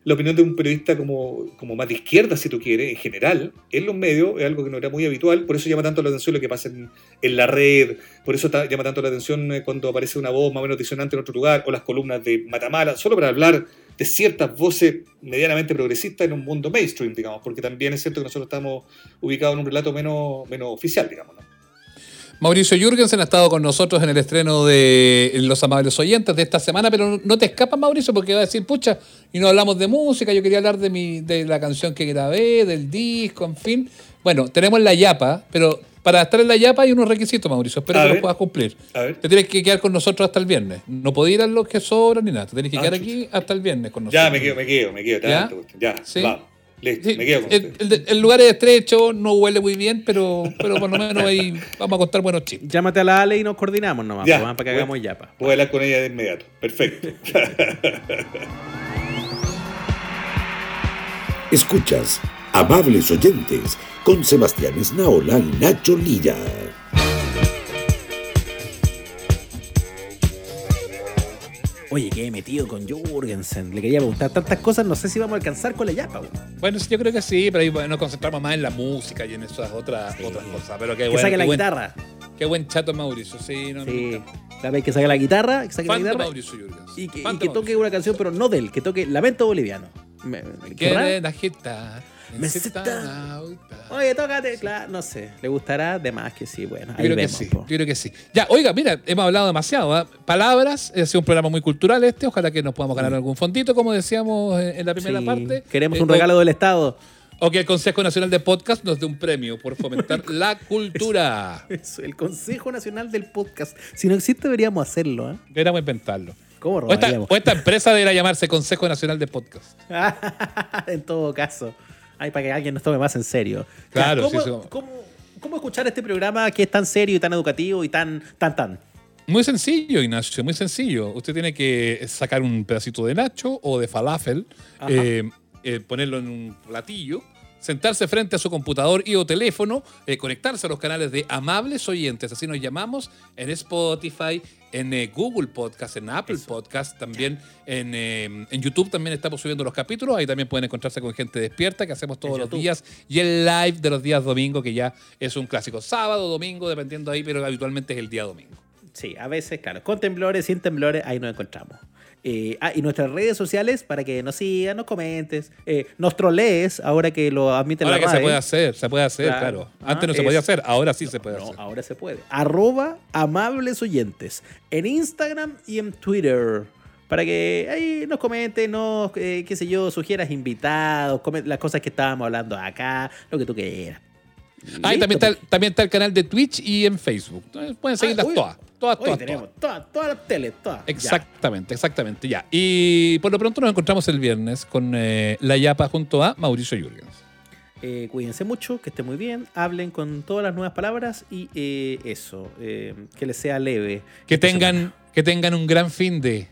[SPEAKER 4] la opinión de un periodista como, como más de izquierda, si tú quieres, en general, en los medios, es algo que no era muy habitual, por eso llama tanto la atención lo que pasa en, la red, por eso llama tanto la atención eh, cuando aparece una voz más o menos disonante en otro lugar, o las columnas de Matamala, solo para hablar de ciertas voces medianamente progresistas en un mundo mainstream, digamos, porque también es cierto que nosotros estamos ubicados en un relato menos, menos oficial, digamos. ¿no?
[SPEAKER 2] Mauricio Jürgensen ha estado con nosotros en el estreno de Los Amables Oyentes de esta semana, pero no te escapas, Mauricio, porque va a decir, pucha, y no hablamos de música, yo quería hablar de, mi, de la canción que grabé, del disco, en fin. Bueno, tenemos la yapa, pero para estar en la yapa hay unos requisitos, Mauricio, espero
[SPEAKER 4] A
[SPEAKER 2] que
[SPEAKER 4] ver.
[SPEAKER 2] los puedas cumplir.
[SPEAKER 4] A ver.
[SPEAKER 2] Te tienes que quedar con nosotros hasta el viernes. No podés ir a los que sobran ni nada, te tienes que
[SPEAKER 4] Ah,
[SPEAKER 2] quedar
[SPEAKER 4] chucha.
[SPEAKER 2] aquí hasta el viernes con nosotros.
[SPEAKER 4] Ya, me quedo, me quedo, me quedo,
[SPEAKER 2] ¿Ya?
[SPEAKER 4] tanto, ya,
[SPEAKER 2] Sí.
[SPEAKER 4] vamos, listo,
[SPEAKER 2] Sí,
[SPEAKER 4] me quedo con
[SPEAKER 2] el, el- el lugar es estrecho, no huele muy bien, pero, pero por lo menos ahí vamos a contar buenos chistes.
[SPEAKER 3] Llámate a la Ale y nos coordinamos nomás,
[SPEAKER 4] Ya,
[SPEAKER 3] pues, para que
[SPEAKER 4] bueno.
[SPEAKER 3] hagamos yapa.
[SPEAKER 4] Voy a hablar con ella de inmediato. Perfecto.
[SPEAKER 1] Escuchas Amables Oyentes con Sebastián Esnaola y Nacho Lira.
[SPEAKER 3] Oye, qué metido con Jürgensen. Le quería preguntar tantas cosas, no sé si vamos a alcanzar con la yapa.
[SPEAKER 2] Bueno, yo creo que sí, pero ahí bueno, nos concentramos más en la música y en esas otras, otras cosas. Pero qué,
[SPEAKER 3] Que
[SPEAKER 2] bueno,
[SPEAKER 3] saque
[SPEAKER 2] qué
[SPEAKER 3] la
[SPEAKER 2] buen,
[SPEAKER 3] guitarra.
[SPEAKER 2] qué buen chato Mauricio, sí, no, me
[SPEAKER 3] Sí. La vez que saque la guitarra, que saque la guitarra.
[SPEAKER 2] Mauricio.
[SPEAKER 3] Y que, y que toque
[SPEAKER 2] Mauricio.
[SPEAKER 3] una canción, pero no de él, que toque Lamento Boliviano. Me, me-.
[SPEAKER 2] Quiere la jeta,
[SPEAKER 3] Me. Oye, tócate, claro, no sé. ¿Le gustará? De más que sí, bueno.
[SPEAKER 2] Yo
[SPEAKER 3] Ahí
[SPEAKER 2] creo
[SPEAKER 3] vemos,
[SPEAKER 2] que sí,
[SPEAKER 3] po.
[SPEAKER 2] yo creo que sí. Ya, oiga, mira, hemos hablado demasiado. ¿ah? Palabras, ha sido un programa muy cultural este. Ojalá que nos podamos ganar algún fondito, como decíamos en en la primera
[SPEAKER 3] Sí,
[SPEAKER 2] parte.
[SPEAKER 3] Queremos
[SPEAKER 2] Eh,
[SPEAKER 3] un
[SPEAKER 2] o-
[SPEAKER 3] regalo del Estado.
[SPEAKER 2] O que el Consejo Nacional de Podcast nos dé un premio por fomentar la cultura.
[SPEAKER 3] Eso, el Consejo Nacional del Podcast. Si no existe, deberíamos hacerlo, ¿eh?
[SPEAKER 2] Deberíamos inventarlo.
[SPEAKER 3] ¿Cómo
[SPEAKER 2] O esta, o esta empresa debería llamarse Consejo Nacional de Podcast.
[SPEAKER 3] en todo caso. Ay, para que alguien nos tome más en serio.
[SPEAKER 2] Claro,
[SPEAKER 3] ¿cómo,
[SPEAKER 2] sí,
[SPEAKER 3] cómo- cómo escuchar este programa que es tan serio y tan educativo y tan, tan, tan?
[SPEAKER 2] Muy sencillo, Ignacio, muy sencillo. Usted tiene que sacar un pedacito de nacho o de falafel, eh, eh, ponerlo en un platillo, sentarse frente a su computador y o teléfono, eh, conectarse a los canales de amables oyentes, así nos llamamos, en Spotify, en eh, Google Podcast, en Apple Podcast, también en, eh, en YouTube también estamos subiendo los capítulos, ahí también pueden encontrarse con gente despierta que hacemos todos los días y el live de los días domingo que ya es un clásico, sábado, domingo, dependiendo ahí, pero habitualmente es el día domingo.
[SPEAKER 3] Sí, a veces, claro, con temblores, sin temblores, ahí nos encontramos. Eh, ah, y nuestras redes sociales para que nos sigas, nos comentes, eh, nos trolees, ahora que lo admite
[SPEAKER 2] Ahora
[SPEAKER 3] la
[SPEAKER 2] que se puede hacer, se puede hacer,
[SPEAKER 3] Claro.
[SPEAKER 2] claro.
[SPEAKER 3] Ah,
[SPEAKER 2] Antes no se
[SPEAKER 3] es-
[SPEAKER 2] podía hacer, ahora sí se puede
[SPEAKER 3] No,
[SPEAKER 2] hacer.
[SPEAKER 3] ahora se puede. Arroba amables oyentes. En Instagram y en Twitter. Para que ahí nos comenten, nos, eh, qué sé yo, sugieras invitados, las cosas que estábamos hablando acá, lo que tú quieras.
[SPEAKER 2] Ah, y
[SPEAKER 3] Listo,
[SPEAKER 2] también está, el-
[SPEAKER 3] pues.
[SPEAKER 2] también está el canal de Twitch y en Facebook. Entonces, Pueden seguirlas
[SPEAKER 3] uy.
[SPEAKER 2] todas. Todas, todas,
[SPEAKER 3] tenemos
[SPEAKER 2] todas.
[SPEAKER 3] todas, las teles, todas. Ya.
[SPEAKER 2] Exactamente, exactamente, ya. Y por lo pronto nos encontramos el viernes con eh, La Yapa junto a Mauricio Jürgens.
[SPEAKER 3] Eh, cuídense mucho, que estén muy bien, hablen con todas las nuevas palabras y eh, eso, eh, que les sea leve.
[SPEAKER 2] Que tengan, que tengan un gran fin de...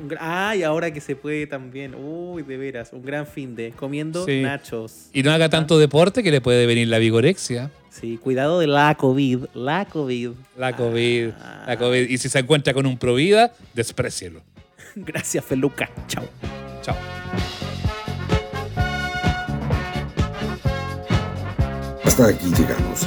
[SPEAKER 3] Un gra- Ah, y ahora que se puede también. Uy, de veras, un gran fin de comiendo
[SPEAKER 2] Sí.
[SPEAKER 3] nachos.
[SPEAKER 2] Y no haga tanto deporte que le puede venir la vigorexia.
[SPEAKER 3] Sí, cuidado de la COVID, la COVID.
[SPEAKER 2] La COVID,
[SPEAKER 3] Ah.
[SPEAKER 2] la COVID. Y si se encuentra con un Provida, desprecielo.
[SPEAKER 3] Gracias, Feluca. Chao.
[SPEAKER 2] Chao.
[SPEAKER 1] Hasta aquí llegamos.